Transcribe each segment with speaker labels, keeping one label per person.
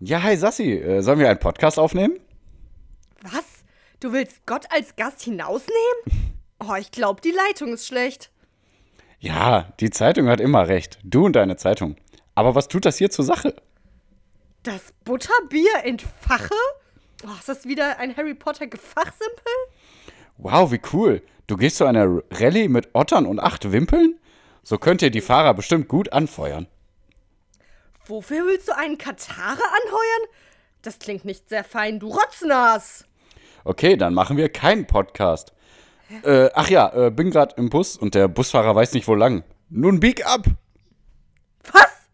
Speaker 1: Ja, hi Sassi, äh, sollen wir einen Podcast aufnehmen?
Speaker 2: Was? Du willst Gott als Gast hinausnehmen? Oh, ich glaube, die Leitung ist schlecht.
Speaker 1: Ja, die Zeitung hat immer recht. Du und deine Zeitung. Aber was tut das hier zur Sache?
Speaker 2: Das Butterbier entfache? Oh, ist das wieder ein Harry Potter Gefachsimpel?
Speaker 1: Wow, wie cool. Du gehst zu einer Rallye mit Ottern und acht Wimpeln? So könnt ihr die Fahrer bestimmt gut anfeuern.
Speaker 2: Wofür willst du einen Katare anheuern? Das klingt nicht sehr fein, du Rotznas.
Speaker 1: Okay, dann machen wir keinen Podcast. Äh, ach ja, äh, bin gerade im Bus und der Busfahrer weiß nicht wo lang. Nun bieg ab!
Speaker 2: Was?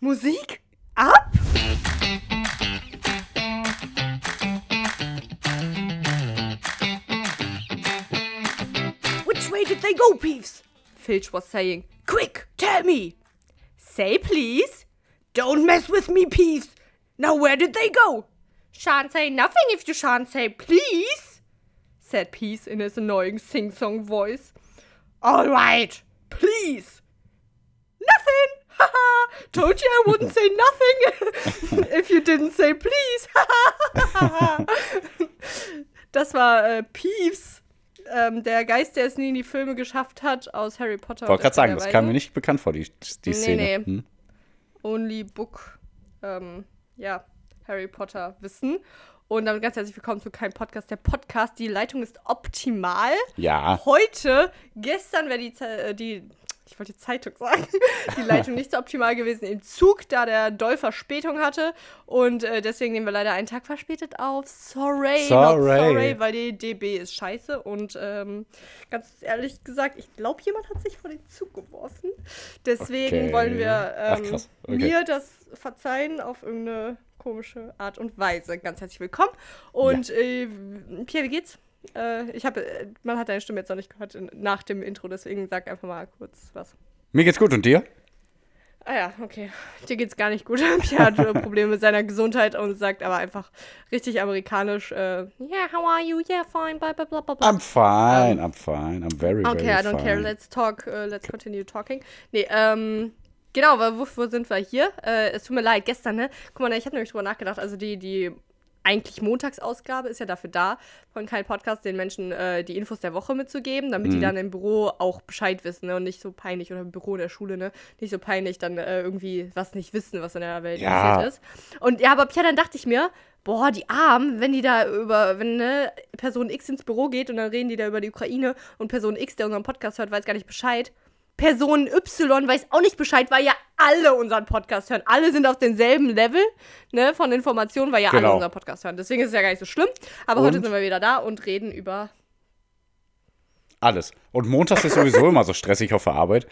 Speaker 2: Musik? Ab? Which way did they go, Peeves? Filch was saying. Quick, tell me. Say please. Don't mess with me, Peeves. Now where did they go? Shan't say nothing if you shan't say please, said Peace in his annoying sing-song voice. All right, please. Nothing. Haha. Told you I wouldn't say nothing if you didn't say please. das war äh, Peeves, ähm, der Geist, der es nie in die Filme geschafft hat, aus Harry Potter.
Speaker 1: Wollte gerade sagen, das kam mir nicht bekannt vor, die, die
Speaker 2: Nee,
Speaker 1: Szene.
Speaker 2: nee.
Speaker 1: Hm?
Speaker 2: Only Book, ähm, ja, Harry Potter wissen. Und damit ganz herzlich willkommen zu keinem Podcast. Der Podcast, die Leitung ist optimal.
Speaker 1: Ja,
Speaker 2: Heute, gestern wäre die, äh, die, ich wollte Zeitung sagen, die Leitung nicht so optimal gewesen im Zug, da der Doll Verspätung hatte. Und äh, deswegen nehmen wir leider einen Tag verspätet auf. Sorry,
Speaker 1: Sorry.
Speaker 2: sorry, weil die DB ist scheiße. Und ähm, ganz ehrlich gesagt, ich glaube, jemand hat sich vor den Zug geworfen. Deswegen
Speaker 1: Okay.
Speaker 2: wollen wir
Speaker 1: Ach,
Speaker 2: ähm,
Speaker 1: krass. Okay.
Speaker 2: mir das verzeihen auf irgendeine komische Art und Weise. Ganz herzlich willkommen. Und äh, Pierre, wie geht's? Äh, ich habe, äh, man hat deine Stimme jetzt noch nicht gehört in, nach dem Intro, deswegen sag einfach mal kurz was.
Speaker 1: mir geht's gut und dir?
Speaker 2: Ah ja, okay. Dir geht's gar nicht gut. Pierre hat Probleme mit seiner Gesundheit und sagt aber einfach richtig amerikanisch, äh, yeah, how are you? Yeah, fine, blah, blah, blah, blah.
Speaker 1: I'm fine, I'm fine, I'm very,
Speaker 2: Okay,
Speaker 1: very
Speaker 2: I don't
Speaker 1: fine.
Speaker 2: care. Let's talk. Uh, let's continue talking. Nee, ähm, genau, weil wofür sind wir hier? Äh, es tut mir leid, gestern, ne? Guck mal, ich habe nämlich drüber nachgedacht. Also die, die eigentlich Montagsausgabe ist ja dafür da, von kein Podcast den Menschen äh, die Infos der Woche mitzugeben, damit
Speaker 1: Mhm.
Speaker 2: die dann im Büro auch Bescheid wissen, ne? Und nicht so peinlich, oder im Büro in der Schule, ne? Nicht so peinlich dann äh, irgendwie was nicht wissen, was in der Welt
Speaker 1: Ja.
Speaker 2: passiert ist. Und ja, aber Pia, dann dachte ich mir, boah, die Armen, wenn die da über, wenn ne, Person X ins Büro geht und dann reden die da über die Ukraine und Person X, der unseren Podcast hört, weiß gar nicht Bescheid. Person Y weiß auch nicht Bescheid, weil ja alle unseren Podcast hören. Alle sind auf demselben Level ne, von Informationen, weil ja alle
Speaker 1: Genau.
Speaker 2: unseren Podcast hören. Deswegen ist es ja gar nicht so schlimm. Aber
Speaker 1: Und?
Speaker 2: heute sind wir wieder da und reden über.
Speaker 1: Alles. Und montags ist sowieso immer so stressig auf der Arbeit,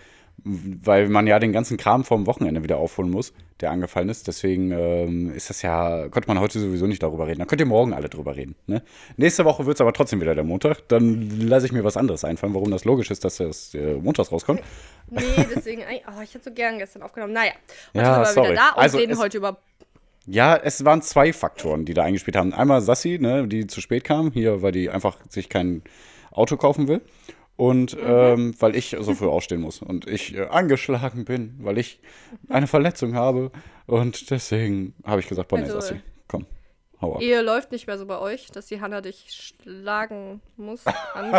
Speaker 1: weil man ja den ganzen Kram vom Wochenende wieder aufholen muss, der angefallen ist. Deswegen ähm, ist das ja, konnte man heute sowieso nicht darüber reden. Da könnt ihr morgen alle drüber reden. Ne? Nächste Woche wird es aber trotzdem wieder der Montag. Dann lasse ich mir was anderes einfallen, warum das logisch ist, dass das äh, montags rauskommt.
Speaker 2: Nee, deswegen. oh, ich hätte so gern gestern aufgenommen. Naja, heute
Speaker 1: Ja,
Speaker 2: sind wir
Speaker 1: sorry.
Speaker 2: wieder da und
Speaker 1: Also
Speaker 2: reden
Speaker 1: es-
Speaker 2: heute über.
Speaker 1: Ja, es waren zwei Faktoren, die da eingespielt haben. Einmal Sassi, ne, die zu spät kam, hier, weil die einfach sich kein Auto kaufen will. Und ähm, weil ich so früh aufstehen muss und ich äh, angeschlagen bin, weil ich eine Verletzung habe. Und deswegen habe ich gesagt, boah, nee,
Speaker 2: Also,
Speaker 1: Sassi, komm, hau ab.
Speaker 2: Ehe läuft nicht mehr so bei euch, dass die Hanna dich schlagen muss.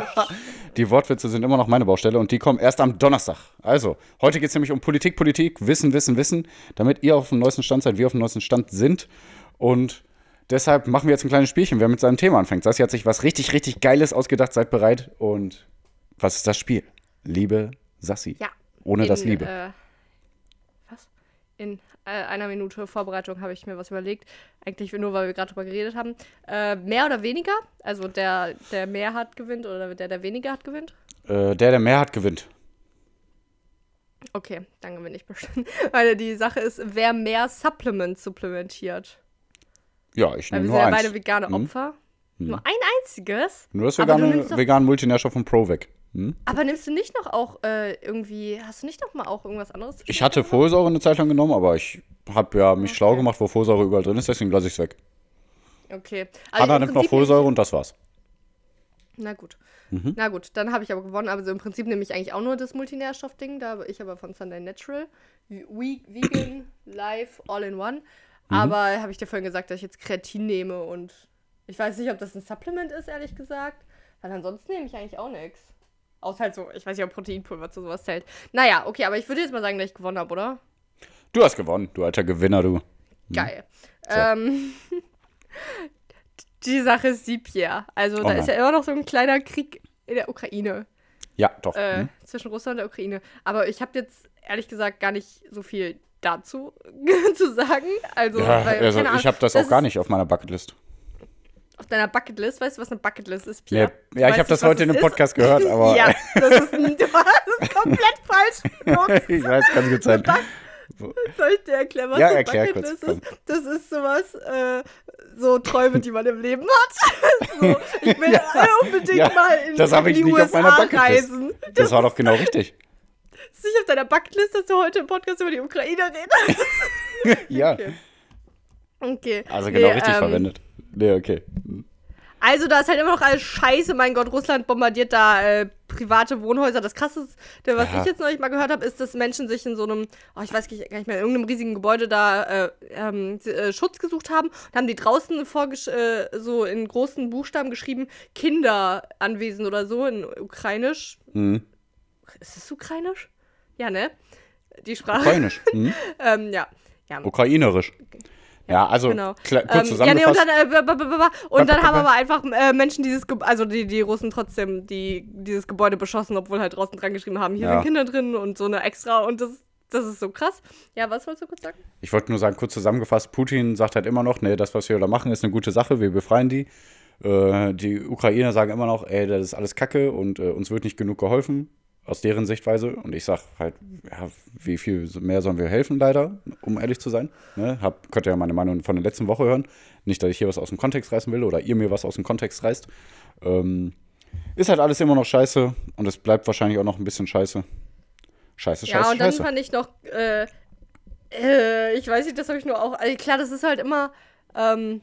Speaker 1: Die Wortwitze sind immer noch meine Baustelle und die kommen erst am Donnerstag. Also, heute geht es nämlich um Politik, Politik, Wissen, Wissen, Wissen, damit ihr auf dem neuesten Stand seid, wir auf dem neuesten Stand sind. Und deshalb machen wir jetzt ein kleines Spielchen, wer mit seinem Thema anfängt. Sassi hat sich was richtig, richtig Geiles ausgedacht, seid bereit. Und was ist das Spiel? Liebe Sassi.
Speaker 2: ja.
Speaker 1: Ohne das
Speaker 2: In,
Speaker 1: Liebe.
Speaker 2: Äh, was? In äh, einer Minute Vorbereitung habe ich mir was überlegt. Eigentlich nur, weil wir gerade drüber geredet haben. Äh, mehr oder weniger? Also der, der mehr hat, gewinnt oder der, der weniger hat, gewinnt?
Speaker 1: Äh, der, der mehr hat, gewinnt.
Speaker 2: Okay, dann gewinne ich bestimmt. Weil die Sache ist, wer mehr Supplements supplementiert.
Speaker 1: Ja, ich nehme
Speaker 2: wir sind
Speaker 1: nur
Speaker 2: ja
Speaker 1: eins.
Speaker 2: beide vegane
Speaker 1: Hm?
Speaker 2: Opfer. Nur ein einziges?
Speaker 1: Nur das vegane, veganen Multinährstoff von Pro weg. Hm?
Speaker 2: Aber nimmst du nicht noch auch äh, irgendwie, hast du nicht noch mal auch irgendwas anderes? zu
Speaker 1: Ich hatte? Folsäure eine Zeit lang genommen, aber ich habe ja mich
Speaker 2: Okay.
Speaker 1: schlau gemacht, wo Folsäure überall drin ist, deswegen lasse ich es weg.
Speaker 2: Okay. Also
Speaker 1: Hanna
Speaker 2: im
Speaker 1: nimmt noch Folsäure und das war's.
Speaker 2: Na gut.
Speaker 1: Mhm.
Speaker 2: Na gut, dann habe ich aber gewonnen. Also im Prinzip nehme ich eigentlich auch nur das Multinährstoffding. Da ich aber von Sunday Natural. We Vegan, Life, All in One. Aber habe ich dir vorhin gesagt, dass ich jetzt Kreatin nehme und ich weiß nicht, ob das ein Supplement ist, ehrlich gesagt. Weil ansonsten nehme ich eigentlich auch nichts. Außer halt so, ich weiß nicht, ob Proteinpulver zu sowas zählt. Naja, okay, aber ich würde jetzt mal sagen, dass ich gewonnen habe, oder?
Speaker 1: Du hast gewonnen, du alter Gewinner, du.
Speaker 2: Geil. Ähm, die Sache ist Pierre. Also,
Speaker 1: Oh
Speaker 2: da ist ja immer noch so ein kleiner Krieg in der Ukraine.
Speaker 1: Ja, doch.
Speaker 2: Äh,
Speaker 1: hm.
Speaker 2: Zwischen Russland und der Ukraine. Aber ich habe jetzt ehrlich gesagt gar nicht so viel dazu zu sagen. Also,
Speaker 1: Ja,
Speaker 2: weil,
Speaker 1: also ich habe das, auch
Speaker 2: ist
Speaker 1: gar nicht auf meiner Bucketlist.
Speaker 2: Auf deiner Bucketlist, weißt du, was eine Bucketlist ist,
Speaker 1: Nee,
Speaker 2: Pierre?
Speaker 1: ja, ich habe das heute in einem
Speaker 2: ist?
Speaker 1: Podcast gehört, aber
Speaker 2: Ja, das ist, ein, du hast es komplett falsch benutzt.
Speaker 1: ich weiß, kann gut sein.
Speaker 2: Soll ich dir erklären, was
Speaker 1: Ja,
Speaker 2: eine Bucketlist
Speaker 1: kurz,
Speaker 2: ist? Das ist sowas, äh, so Träume, die man im Leben hat. so, ich will
Speaker 1: Ja,
Speaker 2: unbedingt
Speaker 1: ja,
Speaker 2: mal in,
Speaker 1: das
Speaker 2: in
Speaker 1: ich
Speaker 2: die
Speaker 1: nicht
Speaker 2: USA
Speaker 1: auf meiner Bucketlist.
Speaker 2: reisen.
Speaker 1: Das war doch genau richtig.
Speaker 2: ist nicht auf deiner Bucketlist, dass du heute im Podcast über die Ukraine redest.
Speaker 1: Ja,
Speaker 2: Okay. Okay.
Speaker 1: also genau
Speaker 2: Nee,
Speaker 1: richtig
Speaker 2: ähm,
Speaker 1: verwendet. Nee, okay.
Speaker 2: Also da ist halt immer noch alles scheiße. Mein Gott, Russland bombardiert da äh, private Wohnhäuser. Das Krasseste, was
Speaker 1: Ja.
Speaker 2: ich jetzt neulich mal gehört habe, ist, dass Menschen sich in so einem, oh, ich weiß gar nicht mehr, in irgendeinem riesigen Gebäude da äh, ähm, äh, Schutz gesucht haben. Und haben die draußen äh, so in großen Buchstaben geschrieben, Kinder anwesend oder so in Ukrainisch.
Speaker 1: Mhm.
Speaker 2: Ist es Ukrainisch? Ja, ne? Die Sprache.
Speaker 1: Ukrainisch. Mhm.
Speaker 2: ähm, ja. ja.
Speaker 1: Ukrainerisch. Ja, also
Speaker 2: Genau.
Speaker 1: kurz
Speaker 2: Ähm, ja, nee, und
Speaker 1: zusammengefasst.
Speaker 2: dann, äh, und dann haben aber einfach äh, Menschen dieses, Ge also die, die Russen trotzdem die, dieses Gebäude beschossen, obwohl halt draußen dran geschrieben haben, hier
Speaker 1: Ja.
Speaker 2: sind Kinder drin und so eine extra und das, das ist so krass. Ja, was wolltest du kurz sagen?
Speaker 1: Ich wollte nur sagen, kurz zusammengefasst, Putin sagt halt immer noch, nee, das, was wir da machen, ist eine gute Sache, wir befreien die. Äh, die Ukrainer sagen immer noch, ey, das ist alles Kacke und äh, uns wird nicht genug geholfen, aus deren Sichtweise. Und ich sag halt, ja, wie viel mehr sollen wir helfen, leider, um ehrlich zu sein. Ne? Hab, könnt ihr ja meine Meinung von der letzten Woche hören. Nicht, dass ich hier was aus dem Kontext reißen will oder ihr mir was aus dem Kontext reißt. Ähm, ist halt alles immer noch scheiße und es bleibt wahrscheinlich auch noch ein bisschen scheiße. Scheiße, scheiße,
Speaker 2: ja, und dann
Speaker 1: scheiße.
Speaker 2: fand ich noch, äh, äh, ich weiß nicht, das habe ich nur auch, also klar, das ist halt immer, ähm,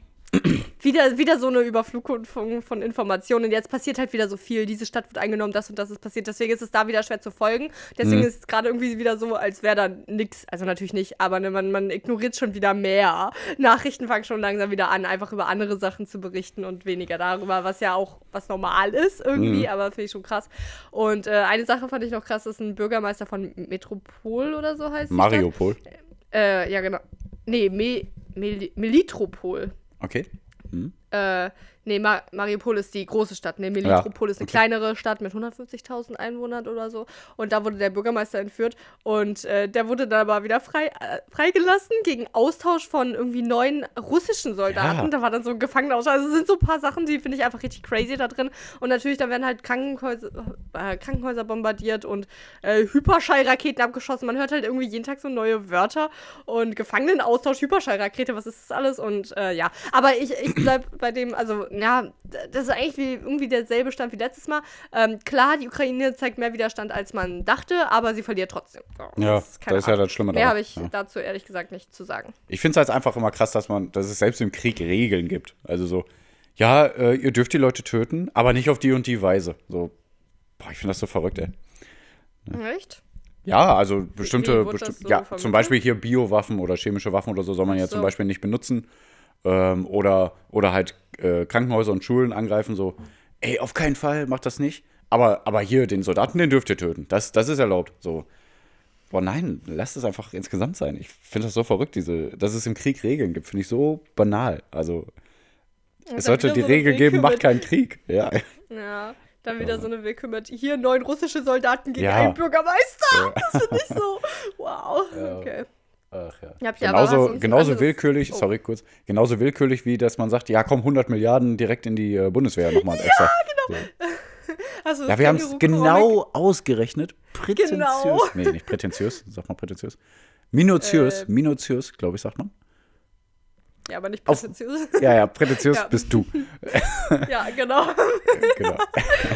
Speaker 2: wieder, wieder so eine Überflutung von, von Informationen. Jetzt passiert halt wieder so viel. Diese Stadt wird eingenommen, das und das ist passiert. Deswegen ist es da wieder schwer zu folgen. Deswegen
Speaker 1: Mhm.
Speaker 2: ist es gerade irgendwie wieder so, als wäre da nix. Also natürlich nicht, aber ne, man, man ignoriert schon wieder mehr. Nachrichten fangen schon langsam wieder an, einfach über andere Sachen zu berichten und weniger darüber, was ja auch was normal ist irgendwie,
Speaker 1: Mhm.
Speaker 2: aber finde ich schon krass. Und äh, eine Sache fand ich noch krass, ist ein Bürgermeister von Metropol oder so heißt.
Speaker 1: Mariupol.
Speaker 2: Äh, ja, genau. Nee, Me Mel Melitropol.
Speaker 1: Okay.
Speaker 2: Äh, nee, Ma Mariupol ist die große Stadt. Nee, Melitropol ist eine
Speaker 1: okay.
Speaker 2: kleinere Stadt mit 150.000 Einwohnern oder so. Und da wurde der Bürgermeister entführt. Und äh, der wurde dann aber wieder frei, äh, freigelassen gegen Austausch von irgendwie neun russischen Soldaten.
Speaker 1: Ja.
Speaker 2: Da war dann so ein Gefangenenaustausch. Also es sind so ein paar Sachen, die finde ich einfach richtig crazy da drin. Und natürlich, da werden halt Krankenhäuser, äh, Krankenhäuser bombardiert und äh, Hyperschallraketen abgeschossen. Man hört halt irgendwie jeden Tag so neue Wörter. Und Gefangenenaustausch, Hyperschallrakete, was ist das alles? Und äh, ja, aber ich, ich bleib bei dem, also ja, das ist eigentlich wie, irgendwie derselbe Stand wie letztes Mal. Ähm, klar, die Ukraine zeigt mehr Widerstand, als man dachte, aber sie verliert trotzdem. So,
Speaker 1: Ja,
Speaker 2: keine
Speaker 1: das ist ja das Schlimme
Speaker 2: Mehr habe ich
Speaker 1: Ja.
Speaker 2: dazu ehrlich gesagt nicht zu sagen.
Speaker 1: Ich finde es halt einfach immer krass, dass man, dass es selbst im Krieg Regeln gibt. Also so, ja, äh, ihr dürft die Leute töten, aber nicht auf die und die Weise. So, boah, ich finde das so verrückt, ey.
Speaker 2: Echt?
Speaker 1: Ja, also bestimmte,
Speaker 2: das
Speaker 1: bestimm
Speaker 2: so
Speaker 1: ja,
Speaker 2: vermittelt?
Speaker 1: zum Beispiel hier Biowaffen oder chemische Waffen oder so soll man ja
Speaker 2: so.
Speaker 1: zum Beispiel nicht benutzen. Ähm, oder, oder halt äh, Krankenhäuser und Schulen angreifen, so, ey, auf keinen Fall, macht das nicht. Aber, aber hier, den Soldaten, den dürft ihr töten. Das, das ist erlaubt. So. Boah, nein, lasst es einfach insgesamt sein. Ich finde das so verrückt, diese, dass es im Krieg Regeln gibt, finde ich so banal. Also, es sollte die
Speaker 2: so
Speaker 1: Regel geben, macht keinen Krieg. Ja.
Speaker 2: Ja, dann wieder so eine Willkür mit hier neun russische Soldaten gegen
Speaker 1: Ja.
Speaker 2: einen Bürgermeister. Das finde ich so, wow. Okay.
Speaker 1: Ach, ja.
Speaker 2: Ja,
Speaker 1: genauso genauso
Speaker 2: anderes-
Speaker 1: willkürlich,
Speaker 2: Oh.
Speaker 1: sorry kurz, genauso willkürlich wie, dass man sagt, ja komm, 100 Milliarden direkt in die äh, Bundeswehr nochmal extra. genau.
Speaker 2: Hast du
Speaker 1: Ja, wir haben es genau ausgerechnet. Prätentiös.
Speaker 2: Genau.
Speaker 1: Nee, nicht prätentiös, sagt man prätentiös. Minutiös,
Speaker 2: Äh.
Speaker 1: minutiös, glaube ich, sagt man.
Speaker 2: Ja, aber nicht
Speaker 1: Auf-
Speaker 2: prätentiös.
Speaker 1: Ja, ja, prätentiös
Speaker 2: Ja.
Speaker 1: bist du.
Speaker 2: ja, genau.
Speaker 1: genau.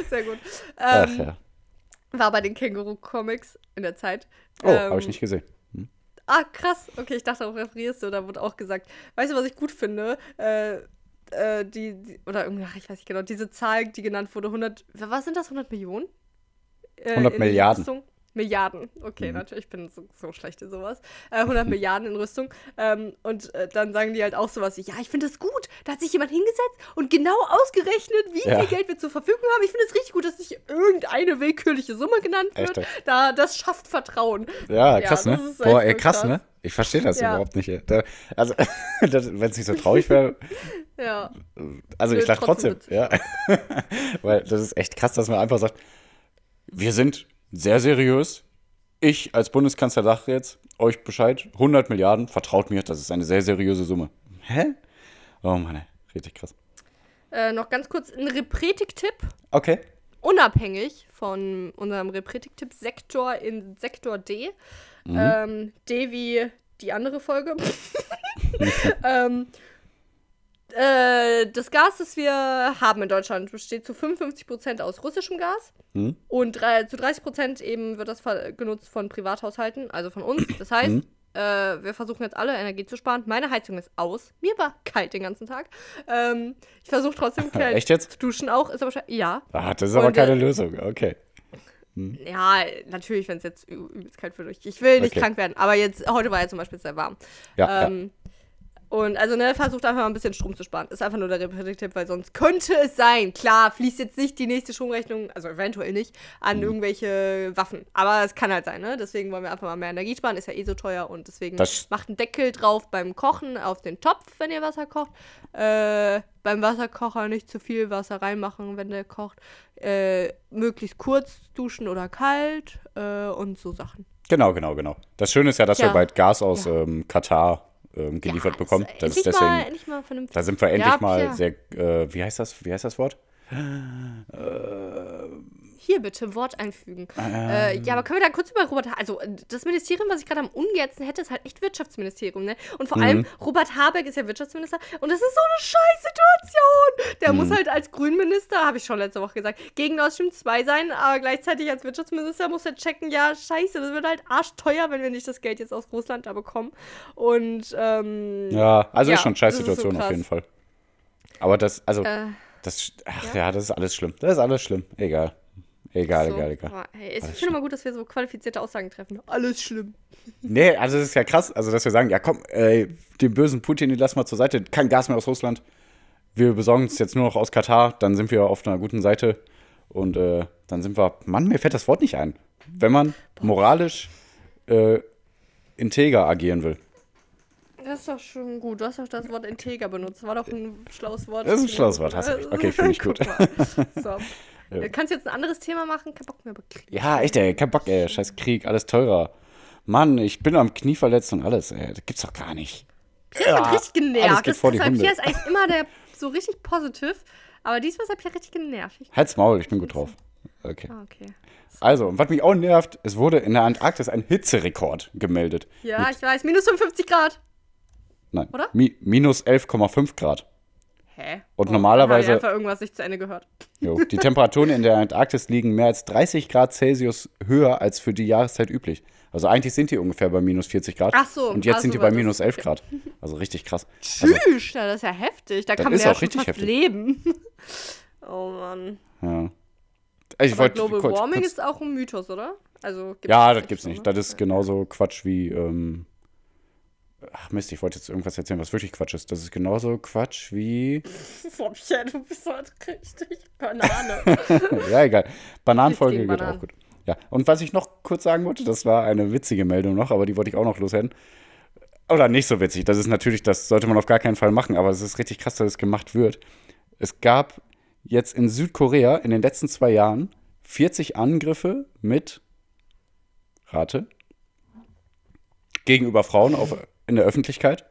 Speaker 2: Sehr gut.
Speaker 1: Ach,
Speaker 2: Ähm,
Speaker 1: ja.
Speaker 2: War bei den Känguru-Comics in der Zeit.
Speaker 1: Oh,
Speaker 2: Ähm,
Speaker 1: habe ich nicht gesehen.
Speaker 2: Ah, krass. Okay, ich dachte, darauf referierst du. Da wurde auch gesagt, weißt du, was ich gut finde? Äh, äh, die, die, oder irgendwie, ach, ich weiß nicht genau, diese Zahl, die genannt wurde, 100, was sind das, 100 Millionen? Äh,
Speaker 1: 100
Speaker 2: in
Speaker 1: Milliarden.
Speaker 2: Rüstung? Milliarden. Okay, natürlich, ich bin so, so schlecht in sowas. Äh, 100 Milliarden in Rüstung. Ähm, und äh, dann sagen die halt auch sowas wie, ja, ich finde das gut. Da hat sich jemand hingesetzt und genau ausgerechnet, wie
Speaker 1: Ja.
Speaker 2: viel Geld wir zur Verfügung haben. Ich finde es richtig gut, dass nicht irgendeine willkürliche Summe genannt wird.
Speaker 1: Echt?
Speaker 2: Da, das schafft Vertrauen.
Speaker 1: Ja, krass,
Speaker 2: das
Speaker 1: ne? Boah, ey, krass,
Speaker 2: krass.
Speaker 1: ne? Ich verstehe das
Speaker 2: Ja.
Speaker 1: überhaupt nicht. Da, also, wenn es nicht so traurig wäre,
Speaker 2: Ja.
Speaker 1: also ich
Speaker 2: Nö,
Speaker 1: lach trotzdem,
Speaker 2: trotzdem
Speaker 1: ja. Weil das ist echt krass, dass man einfach sagt, wir sind sehr seriös. Ich als Bundeskanzler sage jetzt euch Bescheid, 100 Milliarden, vertraut mir, das ist eine sehr seriöse Summe. Hä? Oh Mann, ey, richtig krass.
Speaker 2: Äh, noch ganz kurz ein Repretik-Tipp.
Speaker 1: Okay.
Speaker 2: unabhängig von unserem Repretik-Tipp-Sektor in Sektor D. Ähm, D wie die andere Folge. ähm, äh, das Gas, das wir haben in Deutschland, besteht zu 55% aus russischem Gas.
Speaker 1: Mhm.
Speaker 2: Und drei, zu 30% eben wird das genutzt von Privathaushalten, also von uns. Das heißt,
Speaker 1: Mhm.
Speaker 2: äh, wir versuchen jetzt alle Energie zu sparen. Meine Heizung ist aus. Mir war kalt den ganzen Tag. Ähm, ich versuche trotzdem kalt zu duschen auch. Ist aber ja.
Speaker 1: Ah, das ist aber
Speaker 2: Und,
Speaker 1: keine
Speaker 2: äh,
Speaker 1: Lösung. Okay.
Speaker 2: Ja, natürlich, wenn es jetzt übelst kalt wird. Ich- Ich will nicht
Speaker 1: Okay.
Speaker 2: krank werden, aber jetzt, heute war ja zum Beispiel sehr warm.
Speaker 1: Ja,
Speaker 2: ähm, Und also, ne, versucht einfach mal ein bisschen Strom zu sparen. Ist einfach nur der Repetitiv-Tipp, weil sonst könnte es sein. Klar, fließt jetzt nicht die nächste Stromrechnung, also eventuell nicht, an
Speaker 1: Mhm.
Speaker 2: irgendwelche Waffen. Aber es kann halt sein, ne? Deswegen wollen wir einfach mal mehr Energie sparen. Ist ja eh so teuer und deswegen
Speaker 1: Das-
Speaker 2: macht einen Deckel drauf beim Kochen auf den Topf, wenn ihr Wasser kocht. Äh, beim Wasserkocher nicht zu viel Wasser reinmachen, wenn der kocht. Äh, möglichst kurz duschen oder kalt äh, und so Sachen.
Speaker 1: Genau, genau, genau. Das Schöne ist ja, dass
Speaker 2: Ja.
Speaker 1: wir bald Gas aus
Speaker 2: Ja.
Speaker 1: ähm, Katar ähm, geliefert
Speaker 2: Ja,
Speaker 1: bekommen.
Speaker 2: ist
Speaker 1: Das ist deswegen,
Speaker 2: Mal, vernünftig.
Speaker 1: da sind wir endlich
Speaker 2: Ja,
Speaker 1: mal sehr, äh, wie heißt das, wie heißt das Wort?
Speaker 2: Hier bitte Wort einfügen.
Speaker 1: Ähm.
Speaker 2: Äh, ja, aber können wir da kurz über Robert Ha- Also, äh, das Ministerium, was ich gerade am ungernsten hätte, ist halt echt Wirtschaftsministerium, ne? Und vor
Speaker 1: Mhm.
Speaker 2: allem, Robert Habeck ist ja Wirtschaftsminister und das ist so eine Scheißsituation. Der
Speaker 1: Mhm.
Speaker 2: muss halt als Grünminister, habe ich schon letzte Woche gesagt, gegen Nord Stream 2 sein, aber gleichzeitig als Wirtschaftsminister muss er checken, ja, scheiße, das wird halt arschteuer, wenn wir nicht das Geld jetzt aus Russland da bekommen. Und, ähm,
Speaker 1: Ja, also
Speaker 2: Ja,
Speaker 1: ist schon eine
Speaker 2: ist so
Speaker 1: Scheißsituation auf jeden Fall. Aber das, also,
Speaker 2: äh,
Speaker 1: das, ach ja. das ist alles schlimm. Das ist alles schlimm. Egal. Egal,
Speaker 2: so.
Speaker 1: egal, egal.
Speaker 2: Aber, hey, ich finde mal gut, dass wir so qualifizierte Aussagen treffen. Alles schlimm.
Speaker 1: Nee, also das ist ja krass, also dass wir sagen, ja komm, ey, den bösen Putin, den lassen wir zur Seite, kein Gas mehr aus Russland. Wir besorgen es jetzt nur noch aus Katar, dann sind wir auf einer guten Seite und äh, dann sind wir, Mann, mir fällt das Wort nicht ein. Wenn man moralisch äh, integer agieren will.
Speaker 2: Das ist doch schon gut. Du hast doch das Wort integer benutzt. War doch ein schlaues Wort.
Speaker 1: Das ist ein schlaues Wort, hast du recht. Okay, finde ich gut.
Speaker 2: So.
Speaker 1: Ja.
Speaker 2: Kannst du jetzt ein anderes Thema machen? Kein Bock mehr. über Krieg.
Speaker 1: Ja, echt, ey, kein Bock, ey, scheiß Krieg, alles teurer. Mann, ich bin am Knie verletzt und alles, ey, das gibt's doch gar nicht.
Speaker 2: Pierre ist
Speaker 1: Ja,
Speaker 2: richtig genervt. Das
Speaker 1: Hunde.
Speaker 2: Pierre ist eigentlich immer der so richtig positiv. Aber diesmal ist er Pierre richtig genervt.
Speaker 1: Halt's Maul, ich bin gut drauf. Okay.
Speaker 2: ah, okay.
Speaker 1: Also, und was mich auch nervt, es wurde in der Antarktis ein Hitzerekord gemeldet.
Speaker 2: Ja, ich weiß. Minus 55 Grad.
Speaker 1: Nein,
Speaker 2: Oder?
Speaker 1: Mi minus 11,5 Grad.
Speaker 2: Hä?
Speaker 1: Und
Speaker 2: Oh,
Speaker 1: normalerweise-
Speaker 2: Dann hab ich einfach irgendwas nicht zu Ende gehört.
Speaker 1: Jo, die Temperaturen in der Antarktis liegen mehr als 30 Grad Celsius höher als für die Jahreszeit üblich. Also eigentlich sind die ungefähr bei minus 40 Grad.
Speaker 2: Ach so,
Speaker 1: Und jetzt
Speaker 2: ach
Speaker 1: sind die bei minus 11
Speaker 2: okay.
Speaker 1: Grad. Also richtig krass. Also,
Speaker 2: Tschüss, ja, das ist ja heftig. Da kann man ja
Speaker 1: auch richtig heftig.
Speaker 2: leben. oh Mann.
Speaker 1: ja. Ich
Speaker 2: Aber Global
Speaker 1: kurz-
Speaker 2: Warming
Speaker 1: kurz-
Speaker 2: ist auch ein Mythos, oder? Also
Speaker 1: Ja,
Speaker 2: das
Speaker 1: gibt's nicht.
Speaker 2: ne?
Speaker 1: Das ist genauso Quatsch wie. Ähm, ach Mist, ich wollte jetzt irgendwas erzählen, was wirklich Quatsch ist. Das ist genauso Quatsch wie.
Speaker 2: Pierre, du bist so richtig Banane.
Speaker 1: ja, egal. Bananenfolge geht
Speaker 2: gegen
Speaker 1: auch
Speaker 2: Bananen.
Speaker 1: gut. Ja, und was ich noch kurz sagen wollte, das war eine witzige Meldung noch, aber die wollte ich auch noch loswerden. Oder nicht so witzig. Das ist natürlich, das sollte man auf gar keinen Fall machen, aber es ist richtig krass, dass es gemacht wird. Es gab jetzt in Südkorea in den letzten zwei Jahren 40 Angriffe mit Rate gegenüber Frauen auf, in der Öffentlichkeit.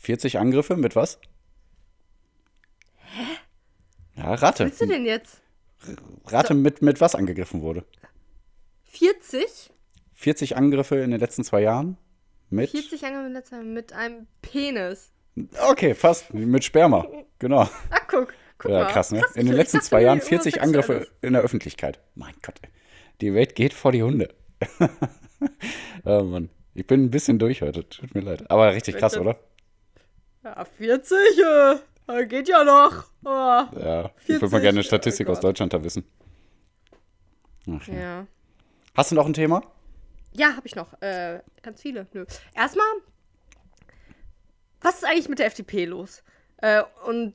Speaker 1: 40 Angriffe mit was? Hä? Ja, rate.
Speaker 2: Was willst du denn jetzt?
Speaker 1: Rate mit, mit was angegriffen wurde.
Speaker 2: 40?
Speaker 1: 40 Angriffe in den letzten zwei Jahren mit.
Speaker 2: 40 Jahre mit, mit einem Penis.
Speaker 1: Okay, fast. Mit Sperma. Genau.
Speaker 2: Ah, guck. guck
Speaker 1: Ja, krass, ne?
Speaker 2: Krass,
Speaker 1: in den letzten
Speaker 2: dachte,
Speaker 1: zwei Jahren
Speaker 2: irgendwie
Speaker 1: 40
Speaker 2: irgendwas
Speaker 1: Angriffe
Speaker 2: Sexuelles.
Speaker 1: in der Öffentlichkeit. Mein Gott, die Welt geht vor die Hunde. oh Mann. Ich bin ein bisschen durch heute. Tut mir leid. Aber richtig krass, oder?
Speaker 2: Ja, 40, äh, geht ja noch. Oh.
Speaker 1: Ja. Ich würde mal
Speaker 2: 40,
Speaker 1: gerne eine
Speaker 2: oh
Speaker 1: Statistik aus
Speaker 2: Gott.
Speaker 1: Deutschland da wissen. Ach, ja.
Speaker 2: Ja.
Speaker 1: Hast du noch ein Thema?
Speaker 2: Ja, habe ich noch. Äh, ganz viele. Nö. Erstmal, was ist eigentlich mit der FDP los? Äh, und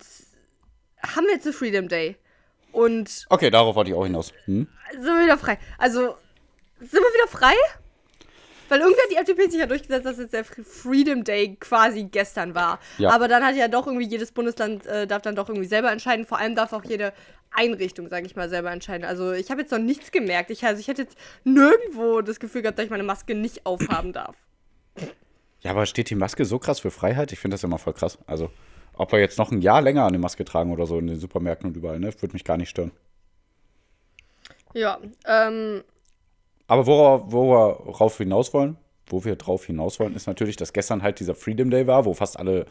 Speaker 2: haben wir jetzt einen Freedom Day? Und
Speaker 1: Okay, darauf wollte ich auch hinaus. Hm?
Speaker 2: sind wir wieder frei? Also, sind wir wieder frei? Weil irgendwie hat die FDP sich ja durchgesetzt, dass jetzt der Fre- Freedom Day quasi gestern war.
Speaker 1: Ja.
Speaker 2: Aber dann hat ja doch irgendwie jedes Bundesland äh, darf dann doch irgendwie selber entscheiden. Vor allem darf auch jede Einrichtung, sage ich mal, selber entscheiden. Also ich habe jetzt noch nichts gemerkt. Ich, also ich hätte jetzt nirgendwo das Gefühl gehabt, dass ich meine Maske nicht aufhaben darf.
Speaker 1: Ja, aber steht die Maske so krass für Freiheit? Ich finde das immer voll krass. Also, ob wir jetzt noch ein Jahr länger eine Maske tragen oder so in den Supermärkten und überall, ne? Würde mich gar nicht stören.
Speaker 2: Ja, ähm,
Speaker 1: Aber worauf, worauf wir hinaus wollen, wo wir drauf hinaus wollen, ist natürlich, dass gestern halt dieser Freedom Day war, wo fast alle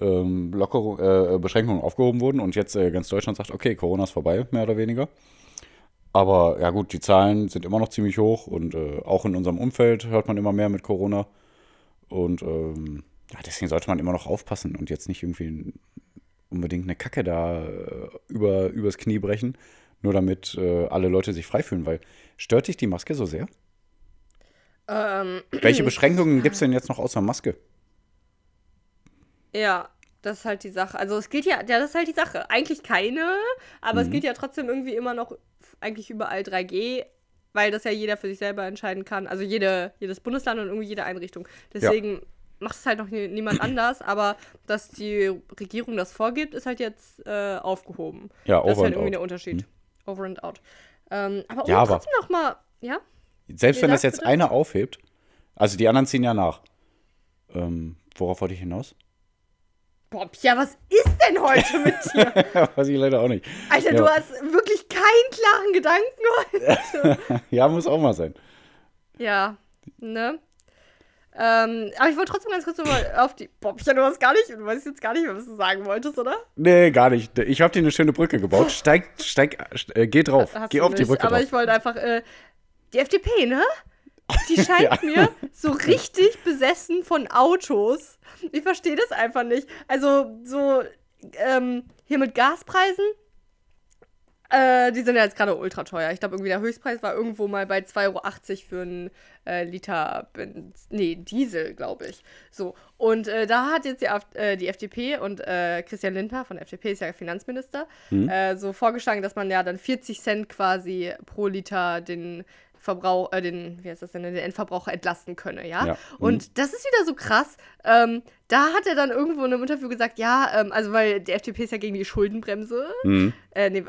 Speaker 1: ähm, Lockerung, äh, Beschränkungen aufgehoben wurden und jetzt äh, ganz Deutschland sagt, okay, Corona ist vorbei, mehr oder weniger. Aber ja gut, die Zahlen sind immer noch ziemlich hoch und äh, auch in unserem Umfeld hört man immer mehr mit Corona. Und ähm, ja, deswegen sollte man immer noch aufpassen und jetzt nicht irgendwie unbedingt eine Kacke da äh, über, übers Knie brechen, nur damit äh, alle Leute sich frei fühlen, weil stört dich die Maske so sehr?
Speaker 2: ähm,
Speaker 1: Welche Beschränkungen gibt es denn jetzt noch außer Maske?
Speaker 2: Ja, das ist halt die Sache. Also es gilt ja, ja, das ist halt die Sache. Eigentlich keine, aber
Speaker 1: Mhm.
Speaker 2: es gilt ja trotzdem irgendwie immer noch eigentlich überall 3G, weil das ja jeder für sich selber entscheiden kann. Also jede, jedes Bundesland und irgendwie jede Einrichtung. Deswegen macht es halt noch nie, niemand anders, aber dass die Regierung das vorgibt, ist halt jetzt äh, aufgehoben.
Speaker 1: Ja,
Speaker 2: das ist halt irgendwie
Speaker 1: out.
Speaker 2: der Unterschied. Over and out. Ähm, aber um
Speaker 1: Ja, aber-
Speaker 2: trotzdem noch mal, ja?
Speaker 1: Selbst
Speaker 2: Nee,
Speaker 1: wenn das jetzt
Speaker 2: bitte.
Speaker 1: einer aufhebt, also die anderen ziehen ja nach. Ähm, worauf wollte ich hinaus?
Speaker 2: Boah, Pia, was ist denn heute mit dir?
Speaker 1: Weiß ich leider auch nicht.
Speaker 2: Alter,
Speaker 1: Ja.
Speaker 2: du hast wirklich keinen klaren Gedanken heute.
Speaker 1: Ja, muss auch mal sein.
Speaker 2: Ja, ne? Ähm, aber ich wollte trotzdem ganz kurz nochmal auf die. Pia, du hast gar nicht, du weißt jetzt gar nicht mehr, was du sagen wolltest, oder?
Speaker 1: Nee, gar nicht. Ich habe dir eine schöne Brücke gebaut. Steig, steig, äh, geh drauf.
Speaker 2: Hast
Speaker 1: geh auf die
Speaker 2: nicht.
Speaker 1: Brücke
Speaker 2: Aber
Speaker 1: drauf.
Speaker 2: ich wollte einfach, äh, die FDP, ne? Die scheint mir so richtig besessen von Autos. Ich verstehe das einfach nicht. Also, so, ähm, hier mit Gaspreisen. Äh, die sind ja jetzt gerade ultra teuer. Ich glaube, irgendwie der Höchstpreis war irgendwo mal bei 2,80 Euro für einen äh, Liter Benz nee, Diesel, glaube ich. So. Und äh, da hat jetzt die, Af- äh, die FDP und äh, Christian Lindner von der FDP ist ja Finanzminister, äh, so vorgeschlagen, dass man ja dann 40 Cent quasi pro Liter den Verbrauch, äh, den, wie heißt das denn, den Endverbraucher entlasten könne, ja?
Speaker 1: Ja.
Speaker 2: Und das ist wieder so krass. Ähm, da hat er dann irgendwo in einem Interview gesagt, ja, ähm, also weil die FDP ist ja gegen die Schuldenbremse.
Speaker 1: Mhm.
Speaker 2: Äh, nee,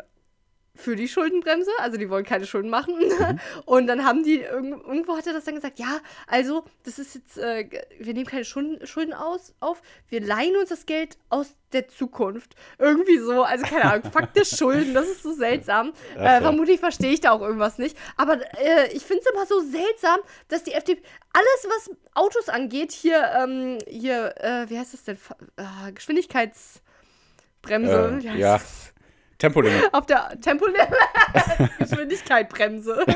Speaker 2: für die Schuldenbremse, also die wollen keine Schulden machen. Und dann haben die, irgend, irgendwo hat er das dann gesagt, ja, also das ist jetzt, äh, wir nehmen keine Schulden, Schulden aus, auf, wir leihen uns das Geld aus der Zukunft. Irgendwie so, also keine Ahnung, faktisch Schulden, das ist so seltsam. Äh,
Speaker 1: ja.
Speaker 2: vermutlich verstehe ich da auch irgendwas nicht. Aber äh, ich finde es immer so seltsam, dass die FDP, alles was Autos angeht, hier, ähm, hier, äh, wie heißt das denn, äh, Geschwindigkeitsbremse,
Speaker 1: Äh, ja. Tempolimit.
Speaker 2: Auf der Tempolimit. Geschwindigkeitbremse.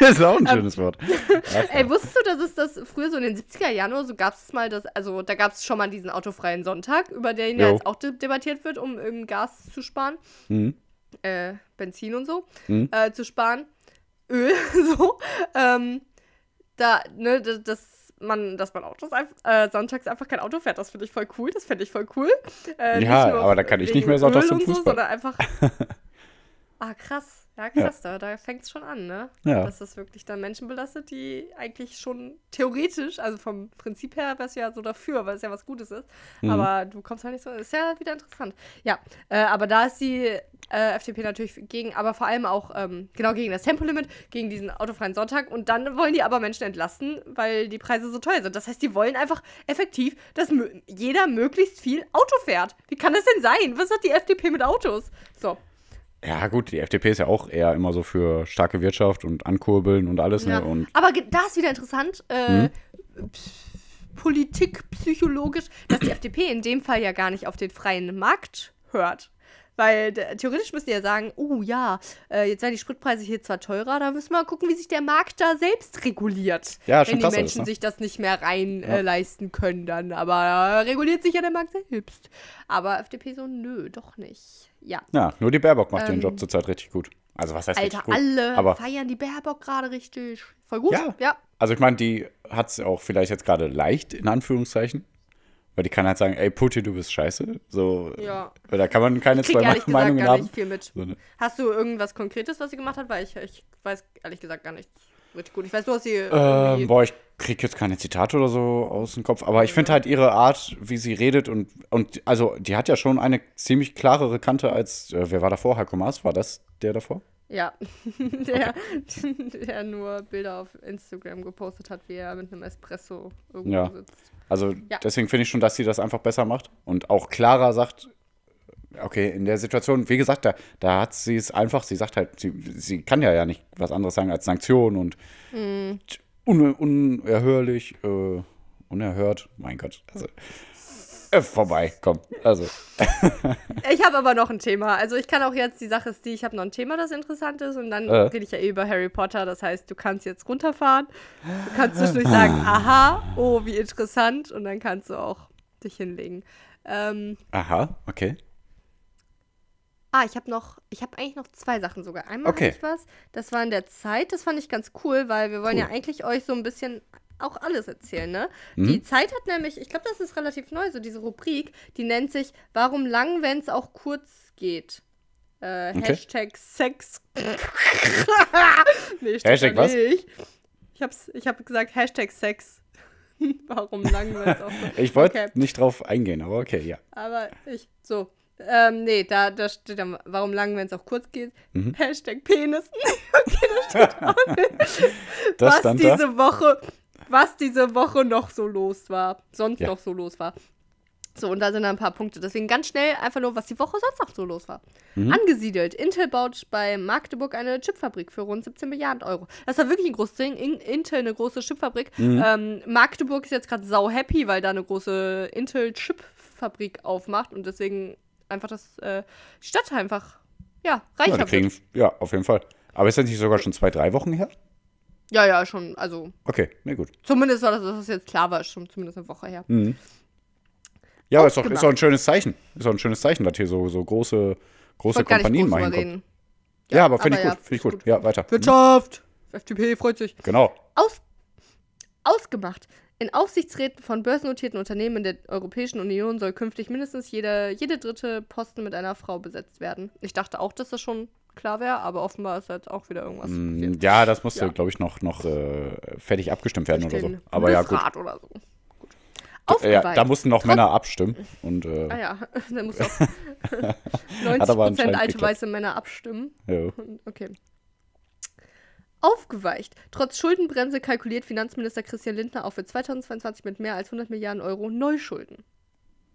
Speaker 1: Das ist auch ein schönes Wort. Ach,
Speaker 2: Ey, wusstest du, dass es das früher so in den 70er Jahren oder so gab es mal das, also da gab es schon mal diesen autofreien Sonntag, über den ja jetzt auch de debattiert wird, um ähm, Gas zu sparen,
Speaker 1: Mhm.
Speaker 2: äh, Benzin und so,
Speaker 1: Mhm.
Speaker 2: äh, zu sparen, Öl, so. Ähm, da, ne, das, das man, dass man Autos einfach, äh, sonntags einfach kein Auto fährt, das finde ich voll cool, das fände ich voll cool. Äh,
Speaker 1: Ja, aber da kann ich nicht mehr sonntags zum
Speaker 2: und so,
Speaker 1: Fußball.
Speaker 2: sondern einfach Ah, krass. Ja, krass, da, da fängt es schon an, ne?
Speaker 1: Ja.
Speaker 2: Dass das wirklich dann Menschen belastet, die eigentlich schon theoretisch, also vom Prinzip her wärst du ja so dafür, weil es ja was Gutes ist.
Speaker 1: Mhm.
Speaker 2: Aber du kommst halt nicht so. Ist ja wieder interessant. Ja, äh, aber da ist die äh, FDP natürlich gegen, aber vor allem auch ähm, genau gegen das Tempolimit, gegen diesen autofreien Sonntag. Und dann wollen die aber Menschen entlasten, weil die Preise so teuer sind. Das heißt, die wollen einfach effektiv, dass jeder möglichst viel Auto fährt. Wie kann das denn sein? Was hat die FDP mit Autos? So.
Speaker 1: Ja, gut, die FDP ist ja auch eher immer so für starke Wirtschaft und Ankurbeln und alles.
Speaker 2: Ja.
Speaker 1: Ne? Und
Speaker 2: Aber da ist wieder interessant, äh, Politik, psychologisch, dass die FDP in dem Fall ja gar nicht auf den freien Markt hört. Weil theoretisch müssen die ja sagen, oh ja, äh, jetzt werden die Spritpreise hier zwar teurer, da müssen wir mal gucken, wie sich der Markt da selbst reguliert.
Speaker 1: Ja,
Speaker 2: wenn die Menschen
Speaker 1: ne?
Speaker 2: sich das nicht mehr rein
Speaker 1: Ja.
Speaker 2: äh, leisten können dann. Aber äh, reguliert sich ja der Markt selbst. Aber FDP so, nö, doch nicht. Ja.
Speaker 1: ja, nur die Baerbock macht ihren
Speaker 2: Ähm.
Speaker 1: Job zurzeit richtig gut. Also was heißt
Speaker 2: Alter,
Speaker 1: richtig gut?
Speaker 2: alle
Speaker 1: Aber
Speaker 2: feiern die Baerbock gerade richtig. Voll gut.
Speaker 1: Ja.
Speaker 2: ja.
Speaker 1: Also ich meine, die hat es auch vielleicht jetzt gerade leicht, in Anführungszeichen. Weil die kann halt sagen, ey Putin, du bist scheiße. So,
Speaker 2: Ja.
Speaker 1: weil da kann man keine zwei
Speaker 2: ehrlich gesagt
Speaker 1: Meinungen
Speaker 2: gar
Speaker 1: haben.
Speaker 2: nicht viel mit.
Speaker 1: So, ne?
Speaker 2: Hast du irgendwas Konkretes, was sie gemacht hat? Weil ich, ich weiß ehrlich gesagt gar nichts richtig gut. Ich weiß, du hast sie irgendwie...
Speaker 1: boah, ich krieg jetzt keine Zitate oder so aus dem Kopf, aber ich finde halt ihre Art, wie sie redet und, und also die hat ja schon eine ziemlich klarere Kante als, äh, wer war davor? Heiko Maas, war das der davor?
Speaker 2: Ja, der, der nur Bilder auf Instagram gepostet hat, wie er mit einem Espresso irgendwo
Speaker 1: Ja.
Speaker 2: sitzt.
Speaker 1: Also
Speaker 2: Ja.
Speaker 1: deswegen finde ich schon, dass sie das einfach besser macht und auch klarer sagt, okay, in der Situation, wie gesagt, da, da hat sie es einfach, sie sagt halt, sie, sie kann ja ja nicht was anderes sagen als Sanktionen und
Speaker 2: Mhm.
Speaker 1: un, unerhörlich, äh, unerhört, mein Gott, also äh, vorbei, komm, also
Speaker 2: Ich habe aber noch ein Thema. Also ich kann auch jetzt, die Sache ist die, ich habe noch ein Thema, das interessant ist und dann
Speaker 1: Äh.
Speaker 2: rede ich ja eh über Harry Potter. Das heißt, du kannst jetzt runterfahren. Du kannst zwischendurch sagen, aha, oh, wie interessant. Und dann kannst du auch dich hinlegen. Ähm,
Speaker 1: aha, okay.
Speaker 2: Ah, ich habe noch, ich habe eigentlich noch zwei Sachen sogar. Einmal
Speaker 1: Okay.
Speaker 2: habe ich was, das war in der Zeit, das fand ich ganz cool, weil wir wollen
Speaker 1: Cool.
Speaker 2: ja eigentlich euch so ein bisschen auch alles erzählen, ne?
Speaker 1: Mhm.
Speaker 2: Die Zeit hat nämlich, ich glaube, das ist relativ neu, so diese Rubrik, die nennt sich Warum lang, wenn es auch kurz geht? Äh,
Speaker 1: Okay.
Speaker 2: Hashtag Sex. nee,
Speaker 1: Hashtag was?
Speaker 2: nicht. Ich hab's, ich hab gesagt Hashtag Sex. Warum lang, wenn es auch kurz
Speaker 1: Ich wollte
Speaker 2: Okay.
Speaker 1: nicht drauf eingehen, aber okay, ja.
Speaker 2: aber ich, so. Ähm, nee, da, da steht dann, warum lang, wenn es auch kurz geht?
Speaker 1: Mhm.
Speaker 2: Hashtag Penis. okay, das steht auch nicht.
Speaker 1: Das
Speaker 2: was
Speaker 1: stand da.
Speaker 2: diese Woche, was diese Woche noch so los war. Sonst
Speaker 1: Ja.
Speaker 2: noch so los war. So, und da sind dann ein paar Punkte. Deswegen ganz schnell einfach nur, was die Woche sonst noch so los war.
Speaker 1: Mhm.
Speaker 2: Angesiedelt. Intel baut bei Magdeburg eine Chipfabrik für rund 17 Milliarden Euro. Das war wirklich ein großes Ding. In Intel eine große Chipfabrik.
Speaker 1: Mhm.
Speaker 2: Ähm, Magdeburg ist jetzt gerade sau happy, weil da eine große Intel-Chipfabrik aufmacht und deswegen einfach das äh, die Stadt einfach ja, reicher
Speaker 1: Ja, kriegen,
Speaker 2: wird.
Speaker 1: ja, auf jeden Fall. Aber ist das nicht sogar schon zwei, drei Wochen her?
Speaker 2: Ja, ja, schon. Also
Speaker 1: Okay, na gut.
Speaker 2: zumindest war das, dass das jetzt klar war, schon zumindest eine Woche her.
Speaker 1: Ja, aber ist doch, ist doch ein schönes Zeichen. Ist doch ein schönes Zeichen, dass hier so, so große, große Kompanien mal hinkommen.
Speaker 2: reden.
Speaker 1: Ja, aber finde ich gut.
Speaker 2: ja,
Speaker 1: Finde ich gut.
Speaker 2: gut.
Speaker 1: Ja, weiter.
Speaker 2: Wirtschaft! FDP freut sich.
Speaker 1: Genau.
Speaker 2: Aus, ausgemacht. In Aufsichtsräten von börsennotierten Unternehmen in der Europäischen Union soll künftig mindestens jede, jede dritte Posten mit einer Frau besetzt werden. Ich dachte auch, dass das schon klar wäre, aber offenbar ist jetzt auch wieder irgendwas
Speaker 1: Mm. Ja, das musste,
Speaker 2: Ja.
Speaker 1: glaube ich, noch, noch äh, fertig abgestimmt werden oder so. Aber ja, gut.
Speaker 2: Bundesrat oder so. Gut.
Speaker 1: Äh, Ja, da mussten noch Männer abstimmen. Und äh,
Speaker 2: Ah ja, da muss auch 90%
Speaker 1: aber
Speaker 2: alte
Speaker 1: geklappt.
Speaker 2: weiße Männer abstimmen.
Speaker 1: ja.
Speaker 2: Okay. Aufgeweicht. Trotz Schuldenbremse kalkuliert Finanzminister Christian Lindner auch für 2022 mit mehr als 100 Milliarden Euro Neuschulden.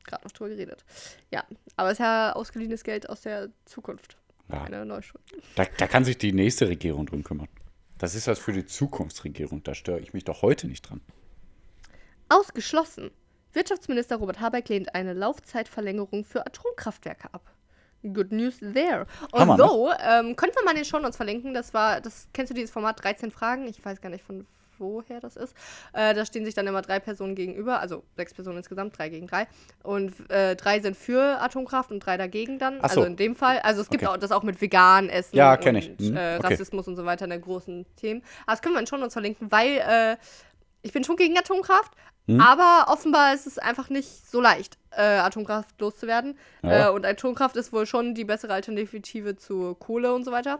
Speaker 2: Gerade noch drüber geredet. Ja, aber es ist ja ausgeliehenes Geld aus der Zukunft.
Speaker 1: Ja.
Speaker 2: Keine Neuschulden.
Speaker 1: Da, da kann sich die nächste Regierung drum kümmern. Das ist was für die Zukunftsregierung. Da störe ich mich doch heute nicht dran.
Speaker 2: Ausgeschlossen. Wirtschaftsminister Robert Habeck lehnt eine Laufzeitverlängerung für Atomkraftwerke ab. Good news there.
Speaker 1: Ne?
Speaker 2: Although, ähm, könnten wir mal den Shownotes verlinken, das war, das kennst du dieses Format 13 Fragen? Ich weiß gar nicht von woher das ist. Äh, da stehen sich dann immer drei Personen gegenüber, also sechs Personen insgesamt, drei gegen drei. Und äh, drei sind für Atomkraft und drei dagegen dann.
Speaker 1: Ach so.
Speaker 2: Also in dem Fall. Also es gibt
Speaker 1: Okay.
Speaker 2: auch das auch mit vegan Essen
Speaker 1: Ja,
Speaker 2: und
Speaker 1: Mhm,
Speaker 2: äh,
Speaker 1: okay.
Speaker 2: Rassismus und so weiter in der großen Themen. Aber das können wir in Shownotes verlinken, weil äh, ich bin schon gegen Atomkraft,
Speaker 1: Hm?
Speaker 2: aber offenbar ist es einfach nicht so leicht, äh, Atomkraft loszuwerden.
Speaker 1: Ja.
Speaker 2: Äh, und Atomkraft ist wohl schon die bessere Alternative zu Kohle und so weiter.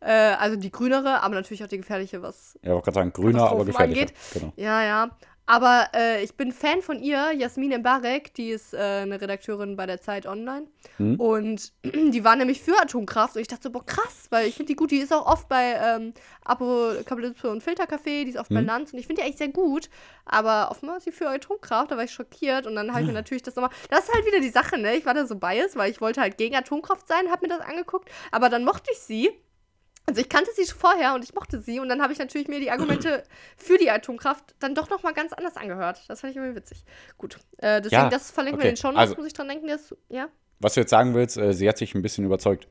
Speaker 2: Äh, also die grünere, aber natürlich auch die gefährliche, was.
Speaker 1: Ja, ich wollte gerade sagen, grüner, aber gefährlicher. Genau.
Speaker 2: Ja, ja. Aber äh, ich bin Fan von ihr, Jasmin Mbarek, die ist äh, eine Redakteurin bei der Zeit Online.
Speaker 1: Hm?
Speaker 2: Und die war nämlich für Atomkraft. Und ich dachte so, boah, krass, weil ich finde die gut. Die ist auch oft bei ähm, Apokalypse und Filtercafé, die ist oft bei
Speaker 1: Hm?
Speaker 2: Lanz. Und ich finde die eigentlich sehr gut. Aber offenbar ist sie für Atomkraft. Da war ich schockiert. Und dann habe ich
Speaker 1: Ah.
Speaker 2: mir natürlich das nochmal. Das ist halt wieder die Sache, ne? Ich war da so biased, weil ich wollte halt gegen Atomkraft sein, habe mir das angeguckt. Aber dann mochte ich sie. Also ich kannte sie schon vorher und ich mochte sie und dann habe ich natürlich mir die Argumente für die Atomkraft dann doch noch mal ganz anders angehört. Das fand ich irgendwie witzig. Gut, äh, deswegen
Speaker 1: Ja,
Speaker 2: das verlinken
Speaker 1: okay.
Speaker 2: wir in den Show
Speaker 1: Also-
Speaker 2: muss ich dran denken, das, ja.
Speaker 1: Was du jetzt sagen willst, äh, sie hat sich ein bisschen überzeugt.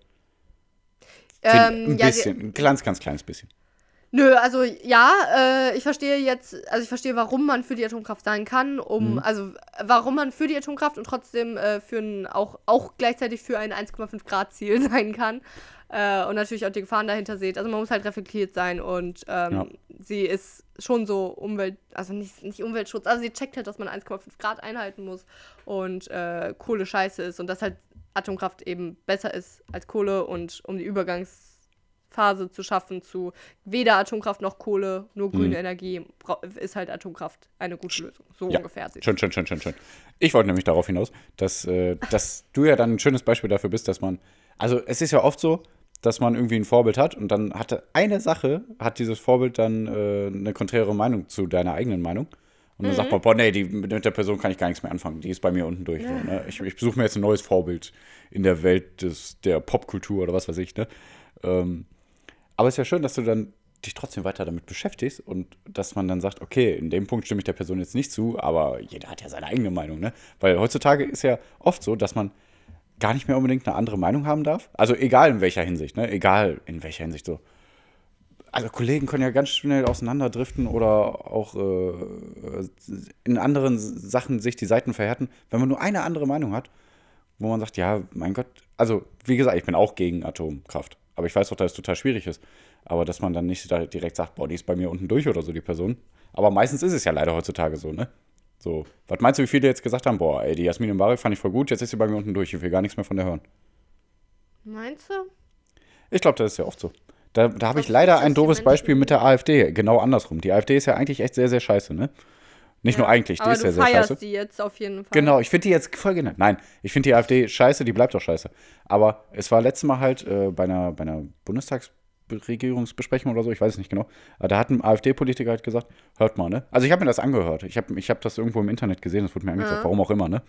Speaker 2: Ähm,
Speaker 1: ein
Speaker 2: ja,
Speaker 1: bisschen, ein ganz, ganz kleines bisschen.
Speaker 2: Nö, also ja, äh, ich verstehe jetzt, also ich verstehe, warum man für die Atomkraft sein kann, um,
Speaker 1: Mhm.
Speaker 2: also warum man für die Atomkraft und trotzdem äh, für ein, auch, auch gleichzeitig für ein 1,5 Grad Ziel sein kann. Äh, und natürlich auch die Gefahren dahinter sieht. Also man muss halt reflektiert sein und ähm,
Speaker 1: Ja.
Speaker 2: sie ist schon so Umwelt, also nicht, nicht Umweltschutz, also sie checkt halt, dass man 1,5 Grad einhalten muss und äh, Kohle scheiße ist und dass halt Atomkraft eben besser ist als Kohle und um die Übergangsphase zu schaffen zu weder Atomkraft noch Kohle, nur grüne
Speaker 1: Mhm.
Speaker 2: Energie, ist halt Atomkraft eine gute Lösung. So
Speaker 1: Ja,
Speaker 2: ungefähr. sieht
Speaker 1: Schön, schön, schön, schön, schön. Ich wollte nämlich darauf hinaus, dass, äh, dass du ja dann ein schönes Beispiel dafür bist, dass man, also es ist ja oft so, dass man irgendwie ein Vorbild hat und dann hatte eine Sache, hat dieses Vorbild dann äh, eine konträre Meinung zu deiner eigenen Meinung. Und dann sagt man, boah, nee, die, mit der Person kann ich gar nichts mehr anfangen. Die ist bei mir unten durch. So, ne? Ich, ich besuche mir jetzt ein neues Vorbild in der Welt des, der Popkultur oder was weiß ich. Ne? Ähm, aber es ist ja schön, dass du dann dich trotzdem weiter damit beschäftigst und dass man dann sagt, okay, in dem Punkt stimme ich der Person jetzt nicht zu, aber jeder hat ja seine eigene Meinung, ne? Weil heutzutage ist ja oft so, dass man gar nicht mehr unbedingt eine andere Meinung haben darf. Also egal in welcher Hinsicht, ne? Egal in welcher Hinsicht so. Also Kollegen können ja ganz schnell auseinanderdriften oder auch äh, in anderen Sachen sich die Seiten verhärten, wenn man nur eine andere Meinung hat, wo man sagt, ja, mein Gott, also wie gesagt, ich bin auch gegen Atomkraft, aber ich weiß doch, dass es total schwierig ist. Aber dass man dann nicht direkt sagt, boah, die ist bei mir unten durch oder so, die Person. Aber meistens ist es ja leider heutzutage so, ne? So, was meinst du, wie viele jetzt gesagt haben, boah, ey, die Jasmin Mbarek fand ich voll gut, jetzt ist sie bei mir unten durch, ich will gar nichts mehr von der hören.
Speaker 2: Meinst du?
Speaker 1: Ich glaube, das ist ja oft so. Da, da habe ich leider ein doofes Beispiel mit der AfD, genau andersrum. Die AfD ist ja eigentlich echt sehr, sehr scheiße, ne? Nicht nur eigentlich, die
Speaker 2: Aber
Speaker 1: ist
Speaker 2: du
Speaker 1: ja sehr scheiße.
Speaker 2: die jetzt auf jeden Fall.
Speaker 1: Genau, ich finde die jetzt voll genau. Nein, ich finde die AfD scheiße, die bleibt doch scheiße. Aber es war letztes Mal halt äh, bei einer, bei einer Bundestagsregierungsbesprechung oder so, ich weiß es nicht genau. Da hat ein AfD-Politiker halt gesagt, hört mal, ne? Also ich habe mir das angehört. Ich habe ich hab das irgendwo im Internet gesehen, das wurde mir angezeigt,
Speaker 2: Ja.
Speaker 1: warum auch immer, ne?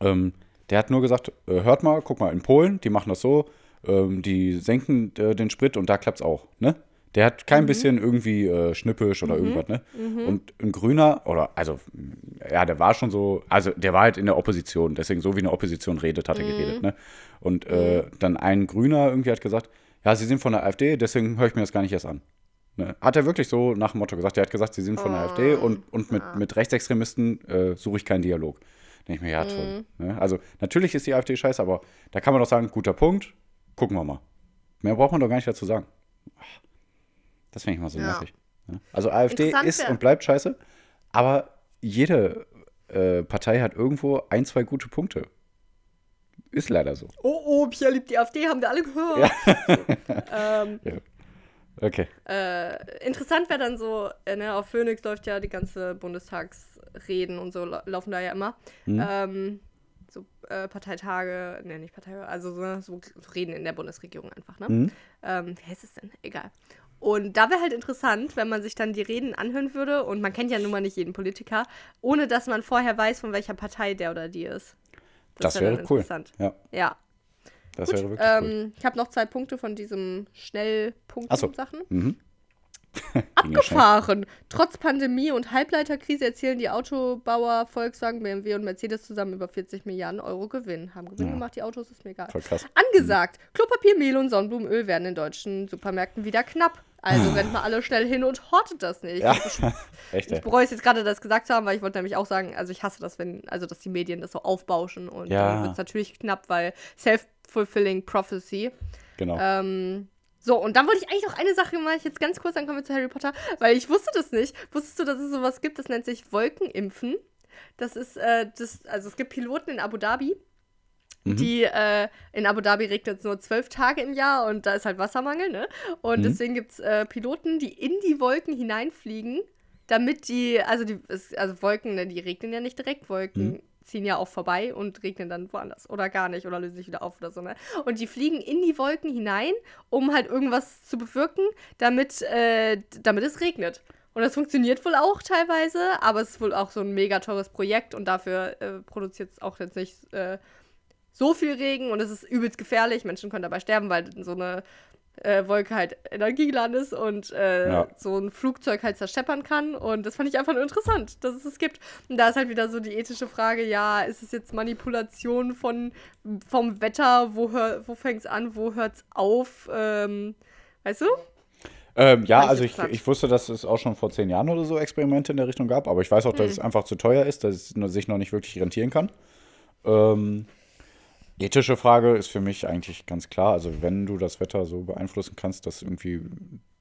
Speaker 1: Ähm, der hat nur gesagt, äh, hört mal, guck mal, in Polen, die machen das so, ähm, die senken äh, den Sprit und da klappt's auch, ne? Der hat kein bisschen irgendwie äh, schnippisch oder irgendwas, ne? Und ein Grüner, oder, also, ja, der war schon so, also der war halt in der Opposition, deswegen so wie eine Opposition redet, hat er geredet, ne? Und äh, dann ein Grüner irgendwie hat gesagt, ja, sie sind von der AfD, deswegen höre ich mir das gar nicht erst an. Ne? Hat er wirklich so nach dem Motto gesagt. Er hat gesagt, sie sind von der AfD und, und mit, mit Rechtsextremisten äh, suche ich keinen Dialog. Denke ich mir, ja, toll. Ne? Also, natürlich ist die AfD scheiße, aber da kann man doch sagen, guter Punkt, gucken wir mal. Mehr braucht man doch gar nicht dazu sagen. Das finde ich mal so
Speaker 2: Ja.
Speaker 1: nervig. Ne? Also, AfD ist und bleibt scheiße, aber jede äh, Partei hat irgendwo ein, zwei gute Punkte. Ist leider so.
Speaker 2: Oh, oh, Pia liebt die AfD, haben wir alle gehört. ähm,
Speaker 1: Okay.
Speaker 2: äh, interessant wäre dann so, äh, ne, auf Phoenix läuft ja die ganze Bundestagsreden und so lau- laufen da ja immer. Ähm, so äh, Parteitage, ne, nicht Parteitage, also so, so Reden in der Bundesregierung einfach, ne?
Speaker 1: Mhm.
Speaker 2: Ähm, wie heißt es denn? Egal. Und da wäre halt interessant, wenn man sich dann die Reden anhören würde, und man kennt ja nun mal nicht jeden Politiker, ohne dass man vorher weiß, von welcher Partei der oder die ist.
Speaker 1: Das,
Speaker 2: wär
Speaker 1: wäre
Speaker 2: dann
Speaker 1: cool.
Speaker 2: interessant.
Speaker 1: Ja,
Speaker 2: Ja.
Speaker 1: das wäre wirklich cool.
Speaker 2: Ähm, ich habe noch zwei Punkte von diesem
Speaker 1: Ach so.
Speaker 2: Schnellpunkt-Sachen.
Speaker 1: Mhm. Ja.
Speaker 2: Abgefahren. Trotz Pandemie und Halbleiterkrise erzielen die Autobauer Volkswagen, BMW und Mercedes zusammen über 40 Milliarden Euro Gewinn. Haben Gewinn
Speaker 1: Ja.
Speaker 2: gemacht, die Autos ist mir egal.
Speaker 1: Voll krass.
Speaker 2: Angesagt. Klopapier, Mehl und Sonnenblumenöl werden in deutschen Supermärkten wieder knapp. Also rennt mal alle schnell hin und hortet das nicht.
Speaker 1: Ja.
Speaker 2: Ich, ich bereue es jetzt gerade, das gesagt zu haben, weil ich wollte nämlich auch sagen, also ich hasse das, wenn, also dass die Medien das so aufbauschen und
Speaker 1: Ja.
Speaker 2: dann wird es natürlich knapp, weil self-fulfilling prophecy.
Speaker 1: Genau.
Speaker 2: Ähm, so, und dann wollte ich eigentlich noch eine Sache mal ich jetzt ganz kurz, dann kommen wir zu Harry Potter, weil ich wusste das nicht. Wusstest du, dass es sowas gibt, das nennt sich Wolkenimpfen? Das ist, äh, das, also es gibt Piloten in Abu Dhabi,
Speaker 1: Mhm.
Speaker 2: die, äh, in Abu Dhabi regnet es nur zwölf Tage im Jahr und da ist halt Wassermangel, ne? Und
Speaker 1: Mhm.
Speaker 2: deswegen gibt es äh, Piloten, die in die Wolken hineinfliegen, damit die, also die, also Wolken, ne, die regnen ja nicht direkt, Wolken
Speaker 1: Mhm.
Speaker 2: ziehen ja auch vorbei und regnen dann woanders oder gar nicht oder lösen sich wieder auf oder so, ne? Und die fliegen in die Wolken hinein, um halt irgendwas zu bewirken, damit, äh, damit es regnet. Und das funktioniert wohl auch teilweise, aber es ist wohl auch so ein mega teures Projekt und dafür äh, produziert es auch jetzt nicht äh, so viel Regen und es ist übelst gefährlich. Menschen können dabei sterben, weil so eine äh, Wolke halt energiegeladen ist und äh,
Speaker 1: Ja.
Speaker 2: so ein Flugzeug halt zerscheppern kann. Und das fand ich einfach nur interessant, dass es es gibt. Und da ist halt wieder so die ethische Frage, ja, ist es jetzt Manipulation von, vom Wetter? Wo, hör, wo fängt es an? Wo hört es auf? Ähm, weißt du?
Speaker 1: Ähm, ja, also ich, ich wusste, dass es auch schon vor zehn Jahren oder so Experimente in der Richtung gab, aber ich weiß auch, dass
Speaker 2: Hm.
Speaker 1: es einfach zu teuer ist, dass es sich noch nicht wirklich rentieren kann. Ähm, ethische Frage ist für mich eigentlich ganz klar. Also wenn du das Wetter so beeinflussen kannst, dass irgendwie,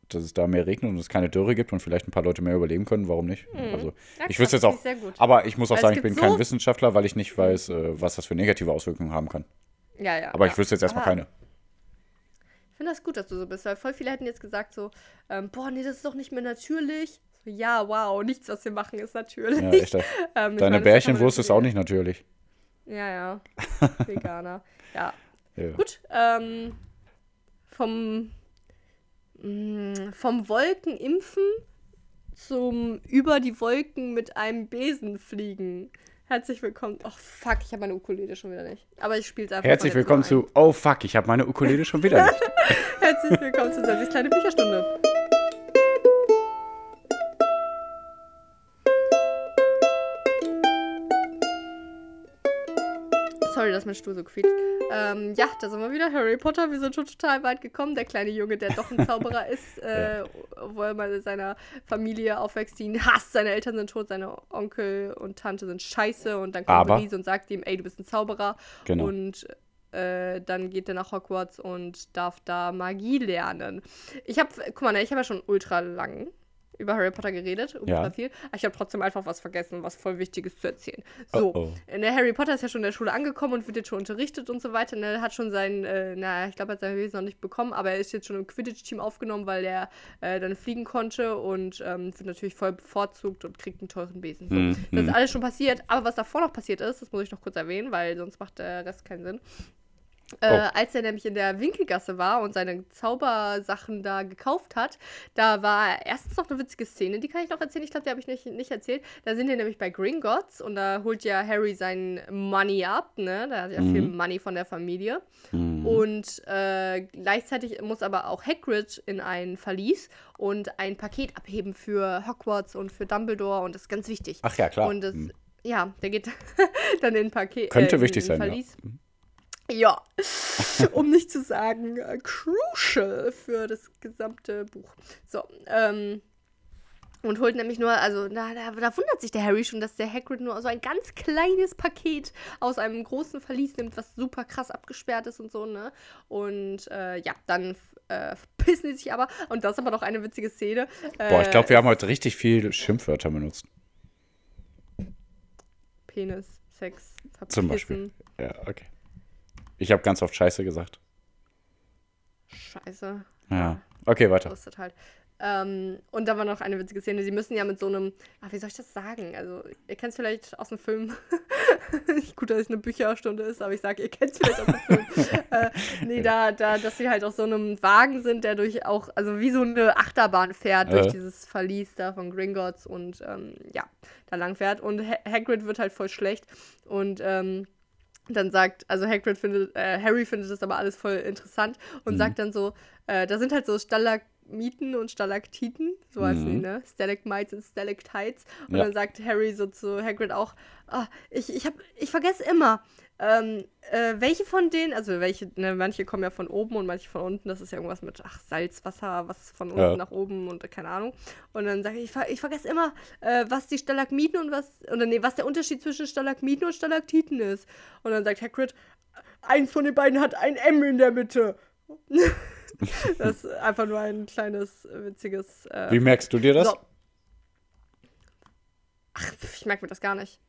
Speaker 1: dass es da mehr regnet und es keine Dürre gibt und vielleicht ein paar Leute mehr überleben können, warum nicht? Also
Speaker 2: Hm. Ja,
Speaker 1: ich wüsste jetzt auch,
Speaker 2: ich sehr gut.
Speaker 1: aber ich muss auch
Speaker 2: Weil es
Speaker 1: sagen, ich bin kein
Speaker 2: so-
Speaker 1: Wissenschaftler, weil ich nicht weiß, äh, was das für negative Auswirkungen haben kann.
Speaker 2: Ja, ja.
Speaker 1: Aber
Speaker 2: ja.
Speaker 1: ich wüsste jetzt erstmal
Speaker 2: Aber
Speaker 1: keine.
Speaker 2: Ich finde das gut, dass du so bist, weil voll viele hätten jetzt gesagt so, ähm, boah, nee, das ist doch nicht mehr natürlich. So, ja, wow, nichts, was wir machen, ist natürlich.
Speaker 1: Ja, echt.
Speaker 2: Ähm,
Speaker 1: Deine
Speaker 2: meine,
Speaker 1: Bärchenwurst ist auch nicht natürlich.
Speaker 2: Ja, ja. Veganer. ja.
Speaker 1: Ja.
Speaker 2: Gut. Ähm, vom, mh, vom Wolkenimpfen zum über die Wolken mit einem Besen fliegen. Herzlich willkommen. Oh fuck, ich habe meine Ukulele schon wieder nicht. Aber ich spiele es einfach.
Speaker 1: Herzlich willkommen zu Oh fuck, ich habe meine Ukulele schon wieder nicht.
Speaker 2: Herzlich willkommen zu Sessis kleine Bücherstunde. Dass mein Stuhl so quietscht. Ähm, ja, da sind wir wieder. Harry Potter, wir sind schon total weit gekommen. Der kleine Junge, der doch ein Zauberer ist, äh, obwohl er mal in seiner Familie aufwächst, die ihn hasst. Seine Eltern sind tot, seine Onkel und Tante sind scheiße. Und dann kommt
Speaker 1: Aber-
Speaker 2: Brise und sagt ihm, ey, du bist ein Zauberer.
Speaker 1: Genau.
Speaker 2: Und äh, dann geht er nach Hogwarts und darf da Magie lernen. Ich habe, guck mal, ne, ich habe ja schon ultra lang über Harry Potter geredet, ultra
Speaker 1: Ja.
Speaker 2: viel. Aber ich habe trotzdem einfach was vergessen, was voll wichtig ist zu erzählen. So,
Speaker 1: Oh, oh.
Speaker 2: der Harry Potter ist ja schon in der Schule angekommen und wird jetzt schon unterrichtet und so weiter. Ne, hat schon sein, äh, na, ich glaube, er hat sein Wesen noch nicht bekommen, aber er ist jetzt schon im Quidditch-Team aufgenommen, weil er äh, dann fliegen konnte und ähm, wird natürlich voll bevorzugt und kriegt einen teuren Besen. So.
Speaker 1: Mhm.
Speaker 2: Das ist alles schon passiert, aber was davor noch passiert ist, das muss ich noch kurz erwähnen, weil sonst macht der Rest keinen Sinn. Äh,
Speaker 1: Oh.
Speaker 2: als er nämlich in der Winkelgasse war und seine Zaubersachen da gekauft hat, da war erstens noch eine witzige Szene, die kann ich noch erzählen. Ich glaube, die habe ich nicht, nicht erzählt. Da sind wir nämlich bei Gringotts und da holt ja Harry sein Money ab, ne? Da hat ja viel Money von der Familie.
Speaker 1: Mhm.
Speaker 2: Und äh, gleichzeitig muss aber auch Hagrid in ein Verlies und ein Paket abheben für Hogwarts und für Dumbledore und das ist ganz wichtig.
Speaker 1: Ach ja, klar.
Speaker 2: Und das,
Speaker 1: Mhm.
Speaker 2: ja, der geht dann in ein Paket.
Speaker 1: Könnte
Speaker 2: in-
Speaker 1: wichtig
Speaker 2: in
Speaker 1: sein.
Speaker 2: Verlies. Ja, um nicht zu sagen äh, crucial für das gesamte Buch. So, ähm, und holt nämlich nur, also da, da, da wundert sich der Harry schon, dass der Hagrid nur so ein ganz kleines Paket aus einem großen Verlies nimmt, was super krass abgesperrt ist und so, ne? Und äh, ja, dann äh, pissen die sich aber. Und das ist aber noch eine witzige Szene.
Speaker 1: Boah, ich
Speaker 2: Äh,
Speaker 1: glaube, wir haben heute richtig viel Schimpfwörter benutzt.
Speaker 2: Penis, Sex, Verpissen.
Speaker 1: Zum Beispiel. Ja, okay. Ich habe ganz oft Scheiße gesagt.
Speaker 2: Scheiße.
Speaker 1: Ja. Okay, weiter.
Speaker 2: Das ist halt. Ähm, und da war noch eine witzige Szene. Sie müssen ja mit so einem, ach, wie soll ich das sagen? Also, ihr kennt es vielleicht aus dem Film. Gut, dass es eine Bücherstunde ist, aber ich sage, ihr kennt es vielleicht aus dem Film. äh, nee, da, da, dass sie halt auf so einem Wagen sind, der durch auch, also wie so eine Achterbahn fährt, durch
Speaker 1: Äh.
Speaker 2: dieses Verlies da von Gringotts und ähm, ja, da lang fährt. Und ha Hagrid wird halt voll schlecht. Und ähm, dann sagt, also Hagrid findet, äh, Harry findet das aber alles voll interessant und
Speaker 1: Mhm.
Speaker 2: sagt dann so, äh, da sind halt so Stalagmiten und Stalaktiten, so heißen die,
Speaker 1: Mhm.
Speaker 2: ne? Stalagmites und Stalactites. Und
Speaker 1: Ja.
Speaker 2: dann sagt Harry so zu Hagrid auch, ah, ich, ich, hab, ich vergesse immer, ähm, äh, welche von denen, also welche, ne, manche kommen ja von oben und manche von unten, das ist ja irgendwas mit, ach, Salzwasser, was von unten
Speaker 1: Ja.
Speaker 2: nach oben und keine Ahnung. Und dann sage ich, ich, ver ich vergesse immer, äh, was die Stalagmiten und was, oder nee, was der Unterschied zwischen Stalagmiten und Stalaktiten ist. Und dann sagt Hagrid, eins von den beiden hat ein M in der Mitte. das ist einfach nur ein kleines, witziges. Äh,
Speaker 1: Wie merkst du dir das?
Speaker 2: so. Ach, ich merke mir das gar nicht.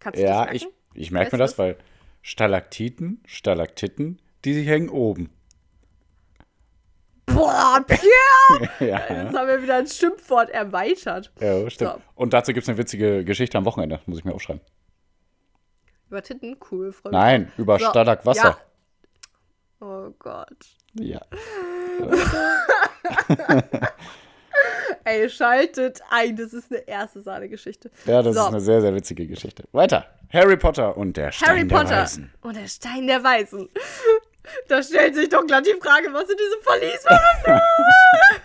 Speaker 2: Kannst du
Speaker 1: ja,
Speaker 2: das
Speaker 1: ich,
Speaker 2: merken?
Speaker 1: ich merke
Speaker 2: Weißt
Speaker 1: mir das? weil Stalaktiten, Stalaktiten, die sich hängen oben.
Speaker 2: Boah, Pierre!
Speaker 1: ja.
Speaker 2: Jetzt haben wir wieder ein Schimpfwort erweitert.
Speaker 1: ja, stimmt.
Speaker 2: So.
Speaker 1: Und dazu gibt es eine witzige Geschichte am Wochenende, muss ich mir aufschreiben.
Speaker 2: Über Titten, cool, freu mich
Speaker 1: Nein, über
Speaker 2: So,
Speaker 1: Stalakwasser.
Speaker 2: Ja. Oh Gott.
Speaker 1: Ja.
Speaker 2: Ey, schaltet ein, das ist eine erste Sahne-Geschichte.
Speaker 1: Ja, das
Speaker 2: So.
Speaker 1: ist eine sehr, sehr witzige Geschichte. Weiter. Harry Potter und der Stein
Speaker 2: Harry
Speaker 1: der
Speaker 2: Potter
Speaker 1: Weisen.
Speaker 2: und der Stein der Weisen. Da stellt sich doch glatt die Frage, was in diesem Verlies war,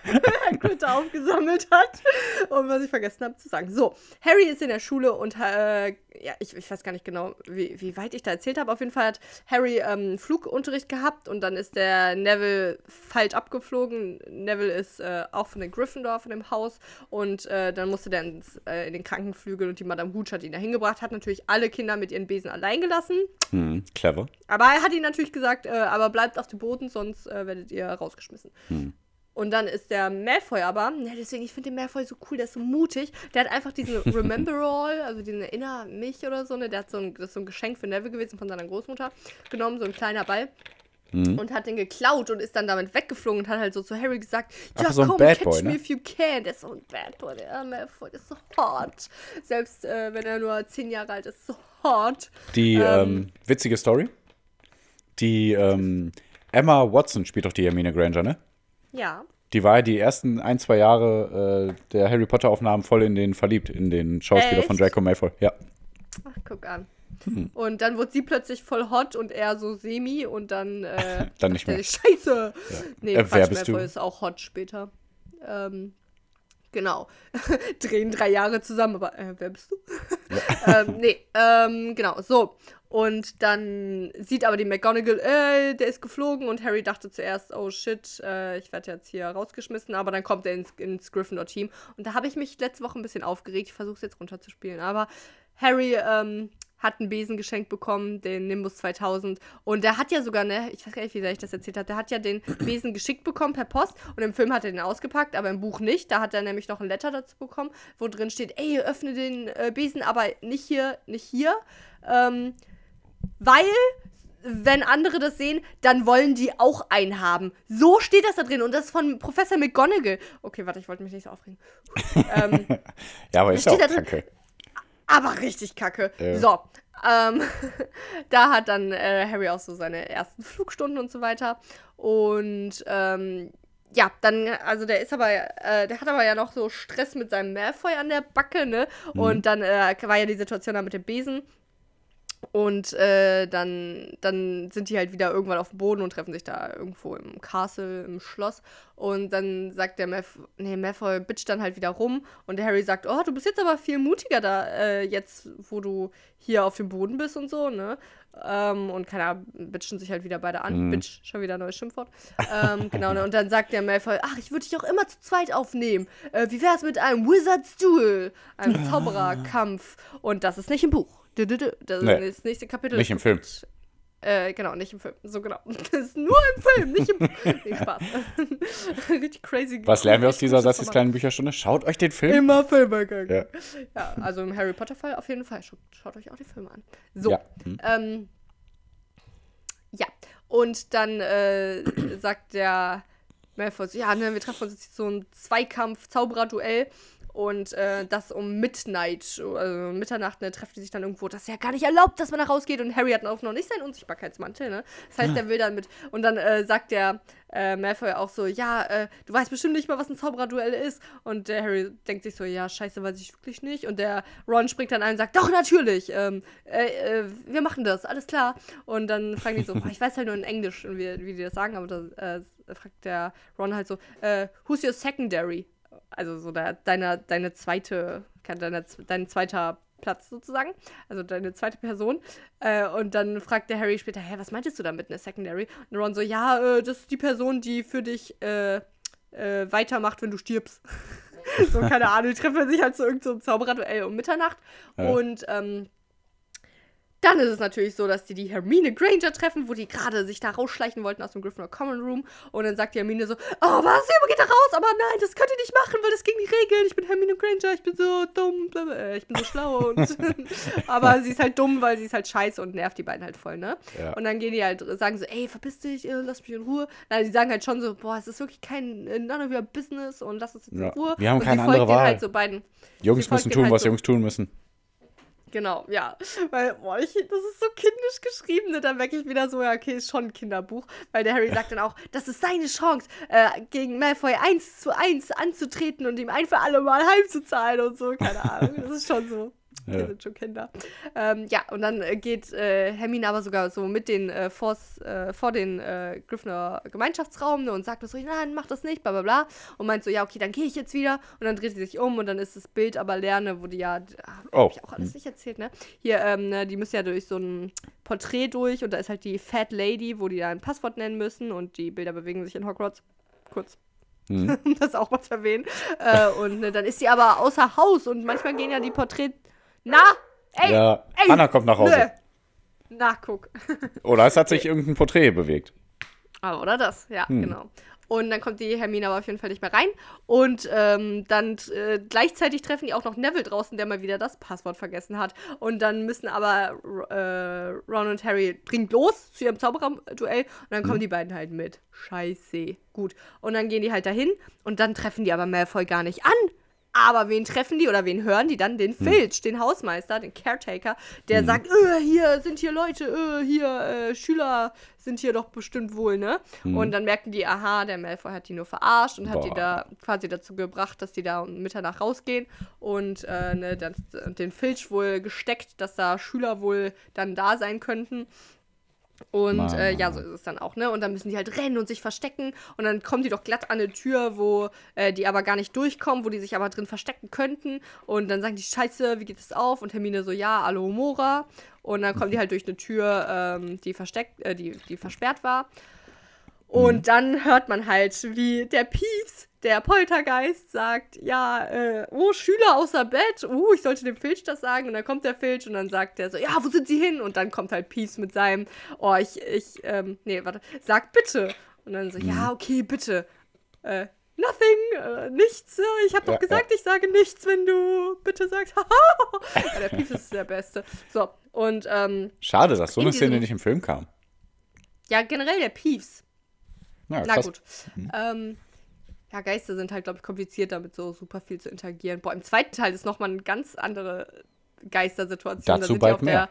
Speaker 2: Hagrid da aufgesammelt hat. Und was ich vergessen habe zu sagen. So, Harry ist in der Schule und äh, ja, ich, ich weiß gar nicht genau, wie, wie weit ich da erzählt habe. Auf jeden Fall hat Harry ähm, Flugunterricht gehabt und dann ist der Neville falsch abgeflogen. Neville ist äh, auch von den Gryffindor, von dem Haus. Und äh, dann musste der ins, äh, in den Krankenflügel und die Madame Hooch hat ihn da hingebracht. Hat natürlich alle Kinder mit ihren Besen allein gelassen.
Speaker 1: Hm, clever.
Speaker 2: Aber er hat ihnen natürlich gesagt, äh, aber bleibt auf dem Boden, sonst äh, werdet ihr rausgeschmissen.
Speaker 1: Hm.
Speaker 2: Und dann ist der Malfoy aber, ja, deswegen, ich finde den Malfoy so cool, der ist so mutig. Der hat einfach diesen Remember-All, also diesen Erinner mich oder so, ne? Der hat so ein, das ist so ein Geschenk für Neville gewesen von seiner Großmutter genommen, so ein kleiner Ball.
Speaker 1: Mhm.
Speaker 2: Und hat den geklaut und ist dann damit weggeflogen und hat halt so zu Harry gesagt, ja,
Speaker 1: so
Speaker 2: komm, catch
Speaker 1: Boy,
Speaker 2: me
Speaker 1: ne?
Speaker 2: if you can. Der ist so ein Bad Boy, der Malfoy, ist so hot. Selbst äh, wenn er nur zehn Jahre alt ist, so hot.
Speaker 1: Die
Speaker 2: Ähm.
Speaker 1: ähm, witzige Story. Die ähm, Emma Watson spielt doch die Hermine Granger, ne?
Speaker 2: Ja.
Speaker 1: Die war ja die ersten ein, zwei Jahre äh, der Harry Potter-Aufnahmen voll in den verliebt, in den Schauspieler von
Speaker 2: Echt?
Speaker 1: Draco Malfoy. Ja.
Speaker 2: Ach, guck an.
Speaker 1: Hm.
Speaker 2: Und dann wurde sie plötzlich voll hot und er so semi und dann, äh,
Speaker 1: Dann nicht mehr.
Speaker 2: ich, Scheiße. Nee,
Speaker 1: Äh,
Speaker 2: Quatsch, Malfoy
Speaker 1: du?
Speaker 2: ist auch hot später. Ähm, genau. Drehen drei Jahre zusammen, aber äh, wer bist du? ähm, nee, ähm, genau, so. Und dann sieht aber die McGonagall, äh, der ist geflogen und Harry dachte zuerst, oh shit, äh, ich werde jetzt hier rausgeschmissen, aber dann kommt er ins, ins Gryffindor-Team. Und da habe ich mich letzte Woche ein bisschen aufgeregt, ich versuche es jetzt runterzuspielen, aber Harry ähm, hat einen Besen geschenkt bekommen, den Nimbus 2000. Und der hat ja sogar, ne, ich weiß gar nicht, wie sehr ich das erzählt habe, der hat ja den Besen geschickt bekommen per Post. Und im Film hat er den ausgepackt, aber im Buch nicht. Da hat er nämlich noch ein Letter dazu bekommen, wo drin steht, ey, öffne den äh, Besen, aber nicht hier, nicht hier. Ähm, weil, wenn andere das sehen, dann wollen die auch einen haben. So steht das da drin. Und das ist von Professor McGonagall. Okay, warte, ich wollte mich nicht so aufregen. ähm,
Speaker 1: Ja, aber ist auch
Speaker 2: da drin?
Speaker 1: kacke.
Speaker 2: aber richtig kacke.
Speaker 1: Ja.
Speaker 2: So, ähm, da hat dann äh, Harry auch so seine ersten Flugstunden und so weiter. Und ähm, ja, dann, also der ist aber, äh, der hat aber ja noch so Stress mit seinem Malfoy an der Backe, ne? Und dann äh, war ja die Situation da mit dem Besen. Und äh, dann, dann sind die halt wieder irgendwann auf dem Boden und treffen sich da irgendwo im Castle, im Schloss. Und dann sagt der Malfoy, nee, Malfoy bitcht dann halt wieder rum. Und der Harry sagt, oh, du bist jetzt aber viel mutiger da, äh, jetzt, wo du hier auf dem Boden bist und so, ne? Ähm, und keine Ahnung, bitchen sich halt wieder beide an. Bitch, schon wieder ein neues Schimpfwort. ähm, genau, ne? Und dann sagt der Malfoy, ach, ich würde dich auch immer zu zweit aufnehmen. Äh, wie wär's mit einem Wizard's Duel? Einem Zaubererkampf. Und das ist nicht im Buch. Das
Speaker 1: Nee,
Speaker 2: ist das nächste Kapitel.
Speaker 1: nicht im Film.
Speaker 2: Äh, genau, nicht im Film. So genau. Das ist nur im Film, nicht im Nee, Spaß. Richtig crazy.
Speaker 1: Was lernen wir aus dieser Satzes kleinen Bücherstunde? Schaut euch den Film
Speaker 2: Immer Filme gucken.
Speaker 1: Ja.
Speaker 2: Ja. also im Harry Potter Fall auf jeden Fall. Schaut, schaut euch auch die Filme an. So.
Speaker 1: Ja. Hm.
Speaker 2: Ähm, ja. Und dann äh, sagt der Malfoy, so, ja, ne, wir treffen uns jetzt so ein Zweikampf-Zauberer-Duell. Und äh, das um Midnight, also Mitternacht, ne, treffen die sich dann irgendwo. Das ist ja gar nicht erlaubt, dass man da rausgeht. Und Harry hat auch noch nicht seinen Unsichtbarkeitsmantel, ne? Das heißt, der will dann mit. Und dann äh, sagt der äh, Malfoy auch so, ja, äh, du weißt bestimmt nicht mal, was ein Zaubererduell ist. Und der Harry denkt sich so, ja, scheiße, weiß ich wirklich nicht. Und der Ron springt dann ein und sagt, doch, natürlich, ähm, äh, äh, wir machen das, alles klar. Und dann fragen die so, ich weiß halt nur in Englisch, wie, wie die das sagen, aber da äh, fragt der Ron halt so, who's your secondary? Also so der, deine, deine zweite, deine, dein zweiter Platz sozusagen, also deine zweite Person. Äh, und dann fragt der Harry später, hä, was meintest du damit, eine Secondary? Und Ron so, ja, äh, das ist die Person, die für dich äh, äh, weitermacht, wenn du stirbst. so, keine Ahnung, die treffen sich halt zu irgendeinem Zaubererduell um Mitternacht.
Speaker 1: Ja.
Speaker 2: Und ähm, dann ist es natürlich so, dass die die Hermine Granger treffen, wo die gerade sich da rausschleichen wollten aus dem Gryffindor Common Room. Und dann sagt die Hermine so, oh, was, Junge, geht da raus? Aber nein, das könnt ihr nicht machen, weil das gegen die Regeln. Ich bin Hermine Granger, ich bin so dumm, äh, ich bin so schlau. Aber sie ist halt dumm, weil sie ist halt scheiße und nervt die beiden halt voll, ne?
Speaker 1: Ja.
Speaker 2: Und dann gehen die halt, sagen so, ey, verpiss dich, äh, lass mich in Ruhe. Nein, die sagen halt schon so, boah, es ist wirklich kein, äh, none of your business und lass uns jetzt
Speaker 1: Ja.
Speaker 2: in Ruhe.
Speaker 1: Wir haben
Speaker 2: und
Speaker 1: keine andere
Speaker 2: denen
Speaker 1: Wahl.
Speaker 2: halt so beiden.
Speaker 1: Jungs müssen tun,
Speaker 2: halt
Speaker 1: was
Speaker 2: so.
Speaker 1: Jungs tun müssen.
Speaker 2: Genau, ja. Weil, boah, ich, das ist so kindisch geschrieben, ne? da merke ich wieder so, ja, okay, ist schon ein Kinderbuch. Weil der Harry sagt dann auch, das ist seine Chance, äh, gegen Malfoy eins zu eins anzutreten und ihm ein für alle Mal heimzuzahlen und so, keine Ahnung. Das ist schon so. Wir sind schon Kinder. Ähm, ja, und dann äh, geht äh, Hermine aber sogar so mit den äh, vors, äh, vor den äh, Gryffindor Gemeinschaftsraum ne, und sagt so, nein, mach das nicht, bla bla bla. Und meint so, ja, okay, dann gehe ich jetzt wieder. Und dann dreht sie sich um und dann ist das Bild aber Lerne, wo die ja, ach,
Speaker 1: Oh.
Speaker 2: hab ich auch alles nicht erzählt, ne? Hier, ähm, ne, die müssen ja durch so ein Porträt durch und da ist halt die Fat Lady, wo die da ein Passwort nennen müssen und die Bilder bewegen sich in Hogwarts. Kurz um das auch mal zu erwähnen. Äh, und ne, dann ist sie aber außer Haus und manchmal gehen ja die Porträts. Na, ey,
Speaker 1: Ja,
Speaker 2: ey,
Speaker 1: Hannah kommt nach Hause.
Speaker 2: nö. Na, guck.
Speaker 1: Oder es hat sich irgendein Porträt bewegt.
Speaker 2: Ah, oder das, ja,
Speaker 1: Hm.
Speaker 2: genau. Und dann kommt die Hermine aber auf jeden Fall nicht mehr rein. Und ähm, dann äh, gleichzeitig treffen die auch noch Neville draußen, der mal wieder das Passwort vergessen hat. Und dann müssen aber äh, Ron und Harry dringend los zu ihrem Zaubererduell. Und dann kommen
Speaker 1: Mhm.
Speaker 2: die beiden halt mit. Scheiße. Gut. Und dann gehen die halt dahin. Und dann treffen die aber Malfoy gar nicht an. Aber wen treffen die oder wen hören die dann? Den
Speaker 1: Hm.
Speaker 2: Filch, den Hausmeister, den Caretaker, der sagt, äh, hier sind hier Leute, äh, hier äh, Schüler sind hier doch bestimmt wohl, ne? Und dann merken die, aha, der Malfoy hat die nur verarscht und hat die
Speaker 1: Boah.
Speaker 2: da quasi dazu gebracht, dass die da um Mitternacht rausgehen und äh, ne, dann, den Filch wohl gesteckt, dass da Schüler wohl dann da sein könnten. Und äh, ja, so ist es dann auch, ne? Und dann müssen die halt rennen und sich verstecken. Und dann kommen die doch glatt an eine Tür, wo äh, die aber gar nicht durchkommen, wo die sich aber drin verstecken könnten. Und dann sagen die, Scheiße, wie geht es auf? Und Hermine so, ja, Alohomora. Und dann kommen die halt durch eine Tür, ähm, die versteckt, äh, die, die versperrt war. Und dann hört man halt, wie der Pieps, der Poltergeist, sagt, ja, äh, oh, Schüler außer Bett, uh, ich sollte dem Filch das sagen. Und dann kommt der Filch und dann sagt er so, ja, wo sind sie hin? Und dann kommt halt Pieps mit seinem, oh, ich, ich, ähm, nee, warte, sag bitte. Und dann so, ja, okay, bitte. Äh, nothing, äh, nichts. äh, Ich habe doch
Speaker 1: Ja,
Speaker 2: gesagt, ich sage nichts, wenn du bitte sagst, haha. ja, der Pieps ist der Beste. So, und, ähm,
Speaker 1: Schade, dass so
Speaker 2: In
Speaker 1: eine Szene nicht im Film kam.
Speaker 2: ja, generell der Pieps.
Speaker 1: Ja,
Speaker 2: Na gut. Ähm, ja, Geister sind halt, glaube ich, kompliziert, damit so super viel zu interagieren. Boah, im zweiten Teil ist nochmal eine ganz andere Geistersituation.
Speaker 1: Dazu
Speaker 2: die
Speaker 1: bald
Speaker 2: auf
Speaker 1: mehr.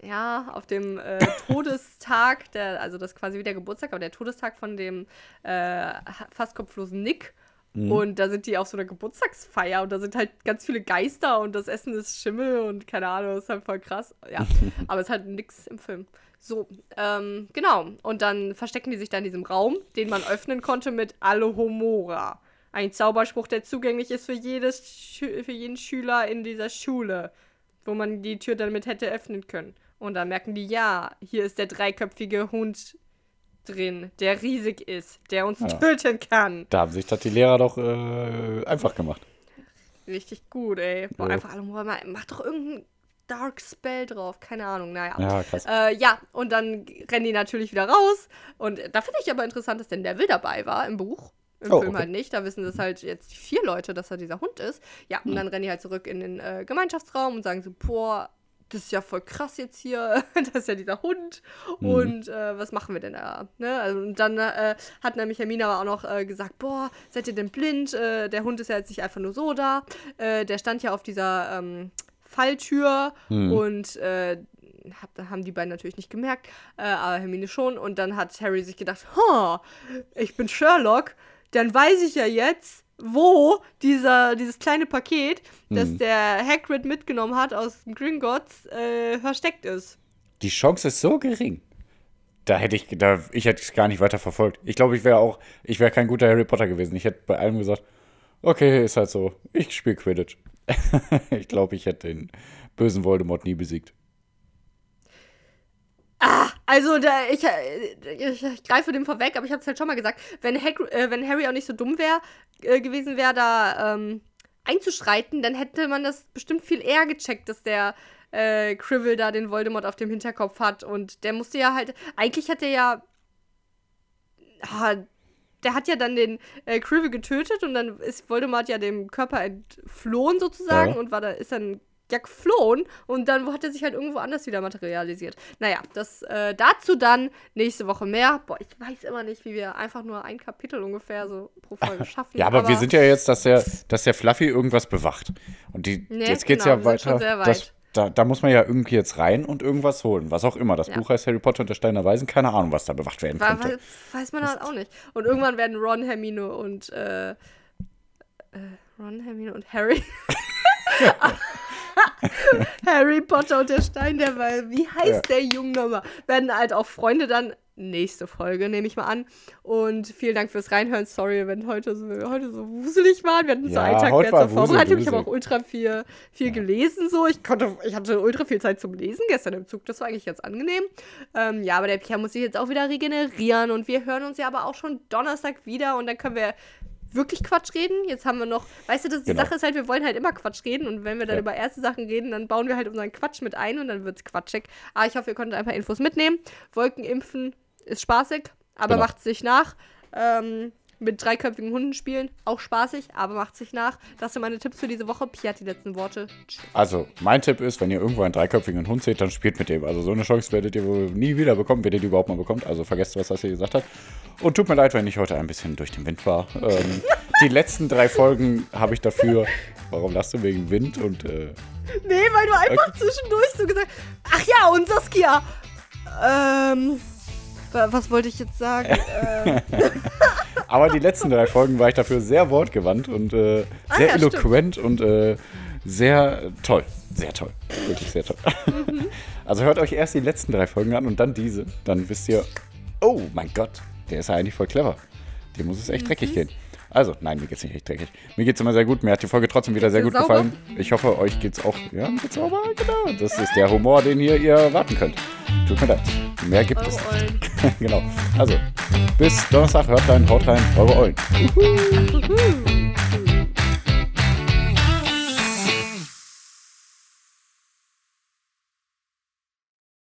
Speaker 2: Der, ja, auf dem äh, Todestag, der, also das ist quasi wie der Geburtstag, aber der Todestag von dem äh, fast kopflosen Nick.
Speaker 1: Mhm.
Speaker 2: Und da sind die auf so einer Geburtstagsfeier und da sind halt ganz viele Geister und das Essen ist Schimmel und keine Ahnung, das ist halt voll krass. Ja, aber es ist halt nix im Film. So, ähm, genau. Und dann verstecken die sich da in diesem Raum, den man öffnen konnte mit Alohomora. Ein Zauberspruch, der zugänglich ist für, jedes für jeden Schüler in dieser Schule, wo man die Tür damit hätte öffnen können. Und dann merken die, ja, hier ist der dreiköpfige Hund drin, der riesig ist, der uns
Speaker 1: Ja.
Speaker 2: töten kann.
Speaker 1: Da haben sich das die Lehrer doch äh, einfach gemacht.
Speaker 2: Richtig gut, ey. Boah,
Speaker 1: Ja.
Speaker 2: einfach Alohomora, mal- mach doch irgendeinen Dark Spell drauf, keine Ahnung, naja.
Speaker 1: Ja, krass.
Speaker 2: Äh, ja, und dann rennen die natürlich wieder raus. Und da finde ich aber interessant, dass der Neville dabei war im Buch. Im
Speaker 1: Oh,
Speaker 2: Film
Speaker 1: okay.
Speaker 2: halt nicht. Da wissen das halt jetzt vier Leute, dass er dieser Hund ist. Ja, und dann rennen die halt zurück in den äh, Gemeinschaftsraum und sagen so, boah, das ist ja voll krass jetzt hier. das ist ja dieser Hund. Und äh, was machen wir denn da? Ne? Also, und dann äh, hat nämlich Hermine aber auch noch äh, gesagt, boah, seid ihr denn blind? Äh, der Hund ist ja jetzt nicht einfach nur so da. Äh, der stand ja auf dieser ähm, Falltür und äh, hab, haben die beiden natürlich nicht gemerkt, aber Hermine schon. Und dann hat Harry sich gedacht, ha, ich bin Sherlock, dann weiß ich ja jetzt, wo dieser, dieses kleine Paket, das der Hagrid mitgenommen hat aus Gringotts, äh, versteckt ist.
Speaker 1: Die Chance ist so gering. Da hätte ich, da, ich hätte es gar nicht weiter verfolgt. Ich glaube, ich wäre auch, ich wäre kein guter Harry Potter gewesen. Ich hätte bei allem gesagt, okay, ist halt so, ich spiele Quidditch. ich glaube, ich hätte den bösen Voldemort nie besiegt.
Speaker 2: Also, da, ich, äh, ich, ich greife dem vorweg, aber ich habe es halt schon mal gesagt, wenn, Hagri, äh, wenn Harry auch nicht so dumm wäre, äh, gewesen wäre, da ähm, einzuschreiten, dann hätte man das bestimmt viel eher gecheckt, dass der äh, Crivel da den Voldemort auf dem Hinterkopf hat. Und der musste ja halt, eigentlich hat er ja, ah, der hat ja dann den äh, Crivel getötet und dann ist Voldemort ja dem Körper entflohen sozusagen
Speaker 1: Ja.
Speaker 2: und war da, ist dann ja geflohen und dann hat er sich halt irgendwo anders wieder materialisiert. Naja, das äh, dazu dann nächste Woche mehr. Boah, ich weiß immer nicht, wie wir einfach nur ein Kapitel ungefähr so pro Folge schaffen.
Speaker 1: Ja, aber, wir sind ja jetzt, dass der, dass der Fluffy irgendwas bewacht. Und die,
Speaker 2: Nee,
Speaker 1: jetzt geht's
Speaker 2: genau,
Speaker 1: ja weiter.
Speaker 2: weit.
Speaker 1: Das, da, da muss man ja irgendwie jetzt rein und irgendwas holen. Was auch immer. Das
Speaker 2: Ja.
Speaker 1: Buch heißt Harry Potter und der Stein der Weisen. Keine Ahnung, was da bewacht werden könnte.
Speaker 2: wa- weiß man halt auch nicht. Und irgendwann werden Ron, Hermine und äh, äh, Ron, Hermine und Harry Harry Potter und der Stein der Weile. Wie heißt
Speaker 1: Ja.
Speaker 2: der Junge nochmal? Werden halt auch Freunde dann. Nächste Folge, nehme ich mal an. Und vielen Dank fürs Reinhören. Sorry, wenn heute so, heute so wuselig waren. Wir hatten so
Speaker 1: Ja,
Speaker 2: einen Tag mehr zur Vorbereitung. Ich habe auch ultra viel, viel gelesen. So. Ich, konnte, ich hatte ultra viel Zeit zum Lesen gestern im Zug. Das war eigentlich ganz angenehm. Ähm, ja, aber der Pierre muss sich jetzt auch wieder regenerieren. Und wir hören uns ja aber auch schon Donnerstag wieder. Und dann können wir wirklich Quatsch reden. Jetzt haben wir noch, weißt du, das, die
Speaker 1: Genau.
Speaker 2: Sache ist halt, wir wollen halt immer Quatsch reden und wenn wir dann
Speaker 1: Ja.
Speaker 2: über erste Sachen reden, dann bauen wir halt unseren Quatsch mit ein und dann wird's quatschig. Aber ich hoffe, ihr konntet ein paar Infos mitnehmen. Wolkenimpfen ist spaßig, aber
Speaker 1: Genau.
Speaker 2: macht sich nach. Ähm, mit dreiköpfigen Hunden spielen, auch spaßig, aber macht sich nach. Das sind meine Tipps für diese Woche. Pia hat die letzten Worte. Tschüss.
Speaker 1: Also, mein Tipp ist, wenn ihr irgendwo einen dreiköpfigen Hund seht, dann spielt mit dem. Also, so eine Chance werdet ihr wohl nie wieder bekommen, wenn ihr die überhaupt mal bekommt. Also, vergesst, was das hier gesagt hat. Und tut mir leid, wenn ich heute ein bisschen durch den Wind war. Ähm, die letzten drei Folgen habe ich dafür. Warum lachst du wegen Wind und. Äh,
Speaker 2: Nee, weil du einfach zwischendurch so gesagt Ach ja, und Saskia. Ähm, was wollte ich jetzt sagen? äh,
Speaker 1: aber die letzten drei Folgen war ich dafür sehr wortgewandt und äh,
Speaker 2: Ah
Speaker 1: sehr
Speaker 2: ja, stimmt.
Speaker 1: eloquent und äh, sehr toll. Sehr toll. Wirklich sehr toll.
Speaker 2: Mhm.
Speaker 1: Also, hört euch erst die letzten drei Folgen an und dann diese. Dann wisst ihr, oh mein Gott, der ist ja eigentlich voll clever. Dem muss es echt
Speaker 2: Mhm.
Speaker 1: dreckig gehen. Also, nein, mir geht's nicht echt dreckig. Mir geht's immer sehr gut. Mir hat die Folge trotzdem wieder sehr
Speaker 2: dir
Speaker 1: gut
Speaker 2: sauber?
Speaker 1: gefallen. Ich hoffe, euch geht's auch. Ja, mir geht's sauber, genau. Das ist der Humor, den hier ihr erwarten könnt. Tut mir leid. Mehr gibt es
Speaker 2: eure Eulen.
Speaker 1: nicht. genau. Also, bis Donnerstag. Hört rein, haut rein. Eure Eulen.
Speaker 2: Juhu.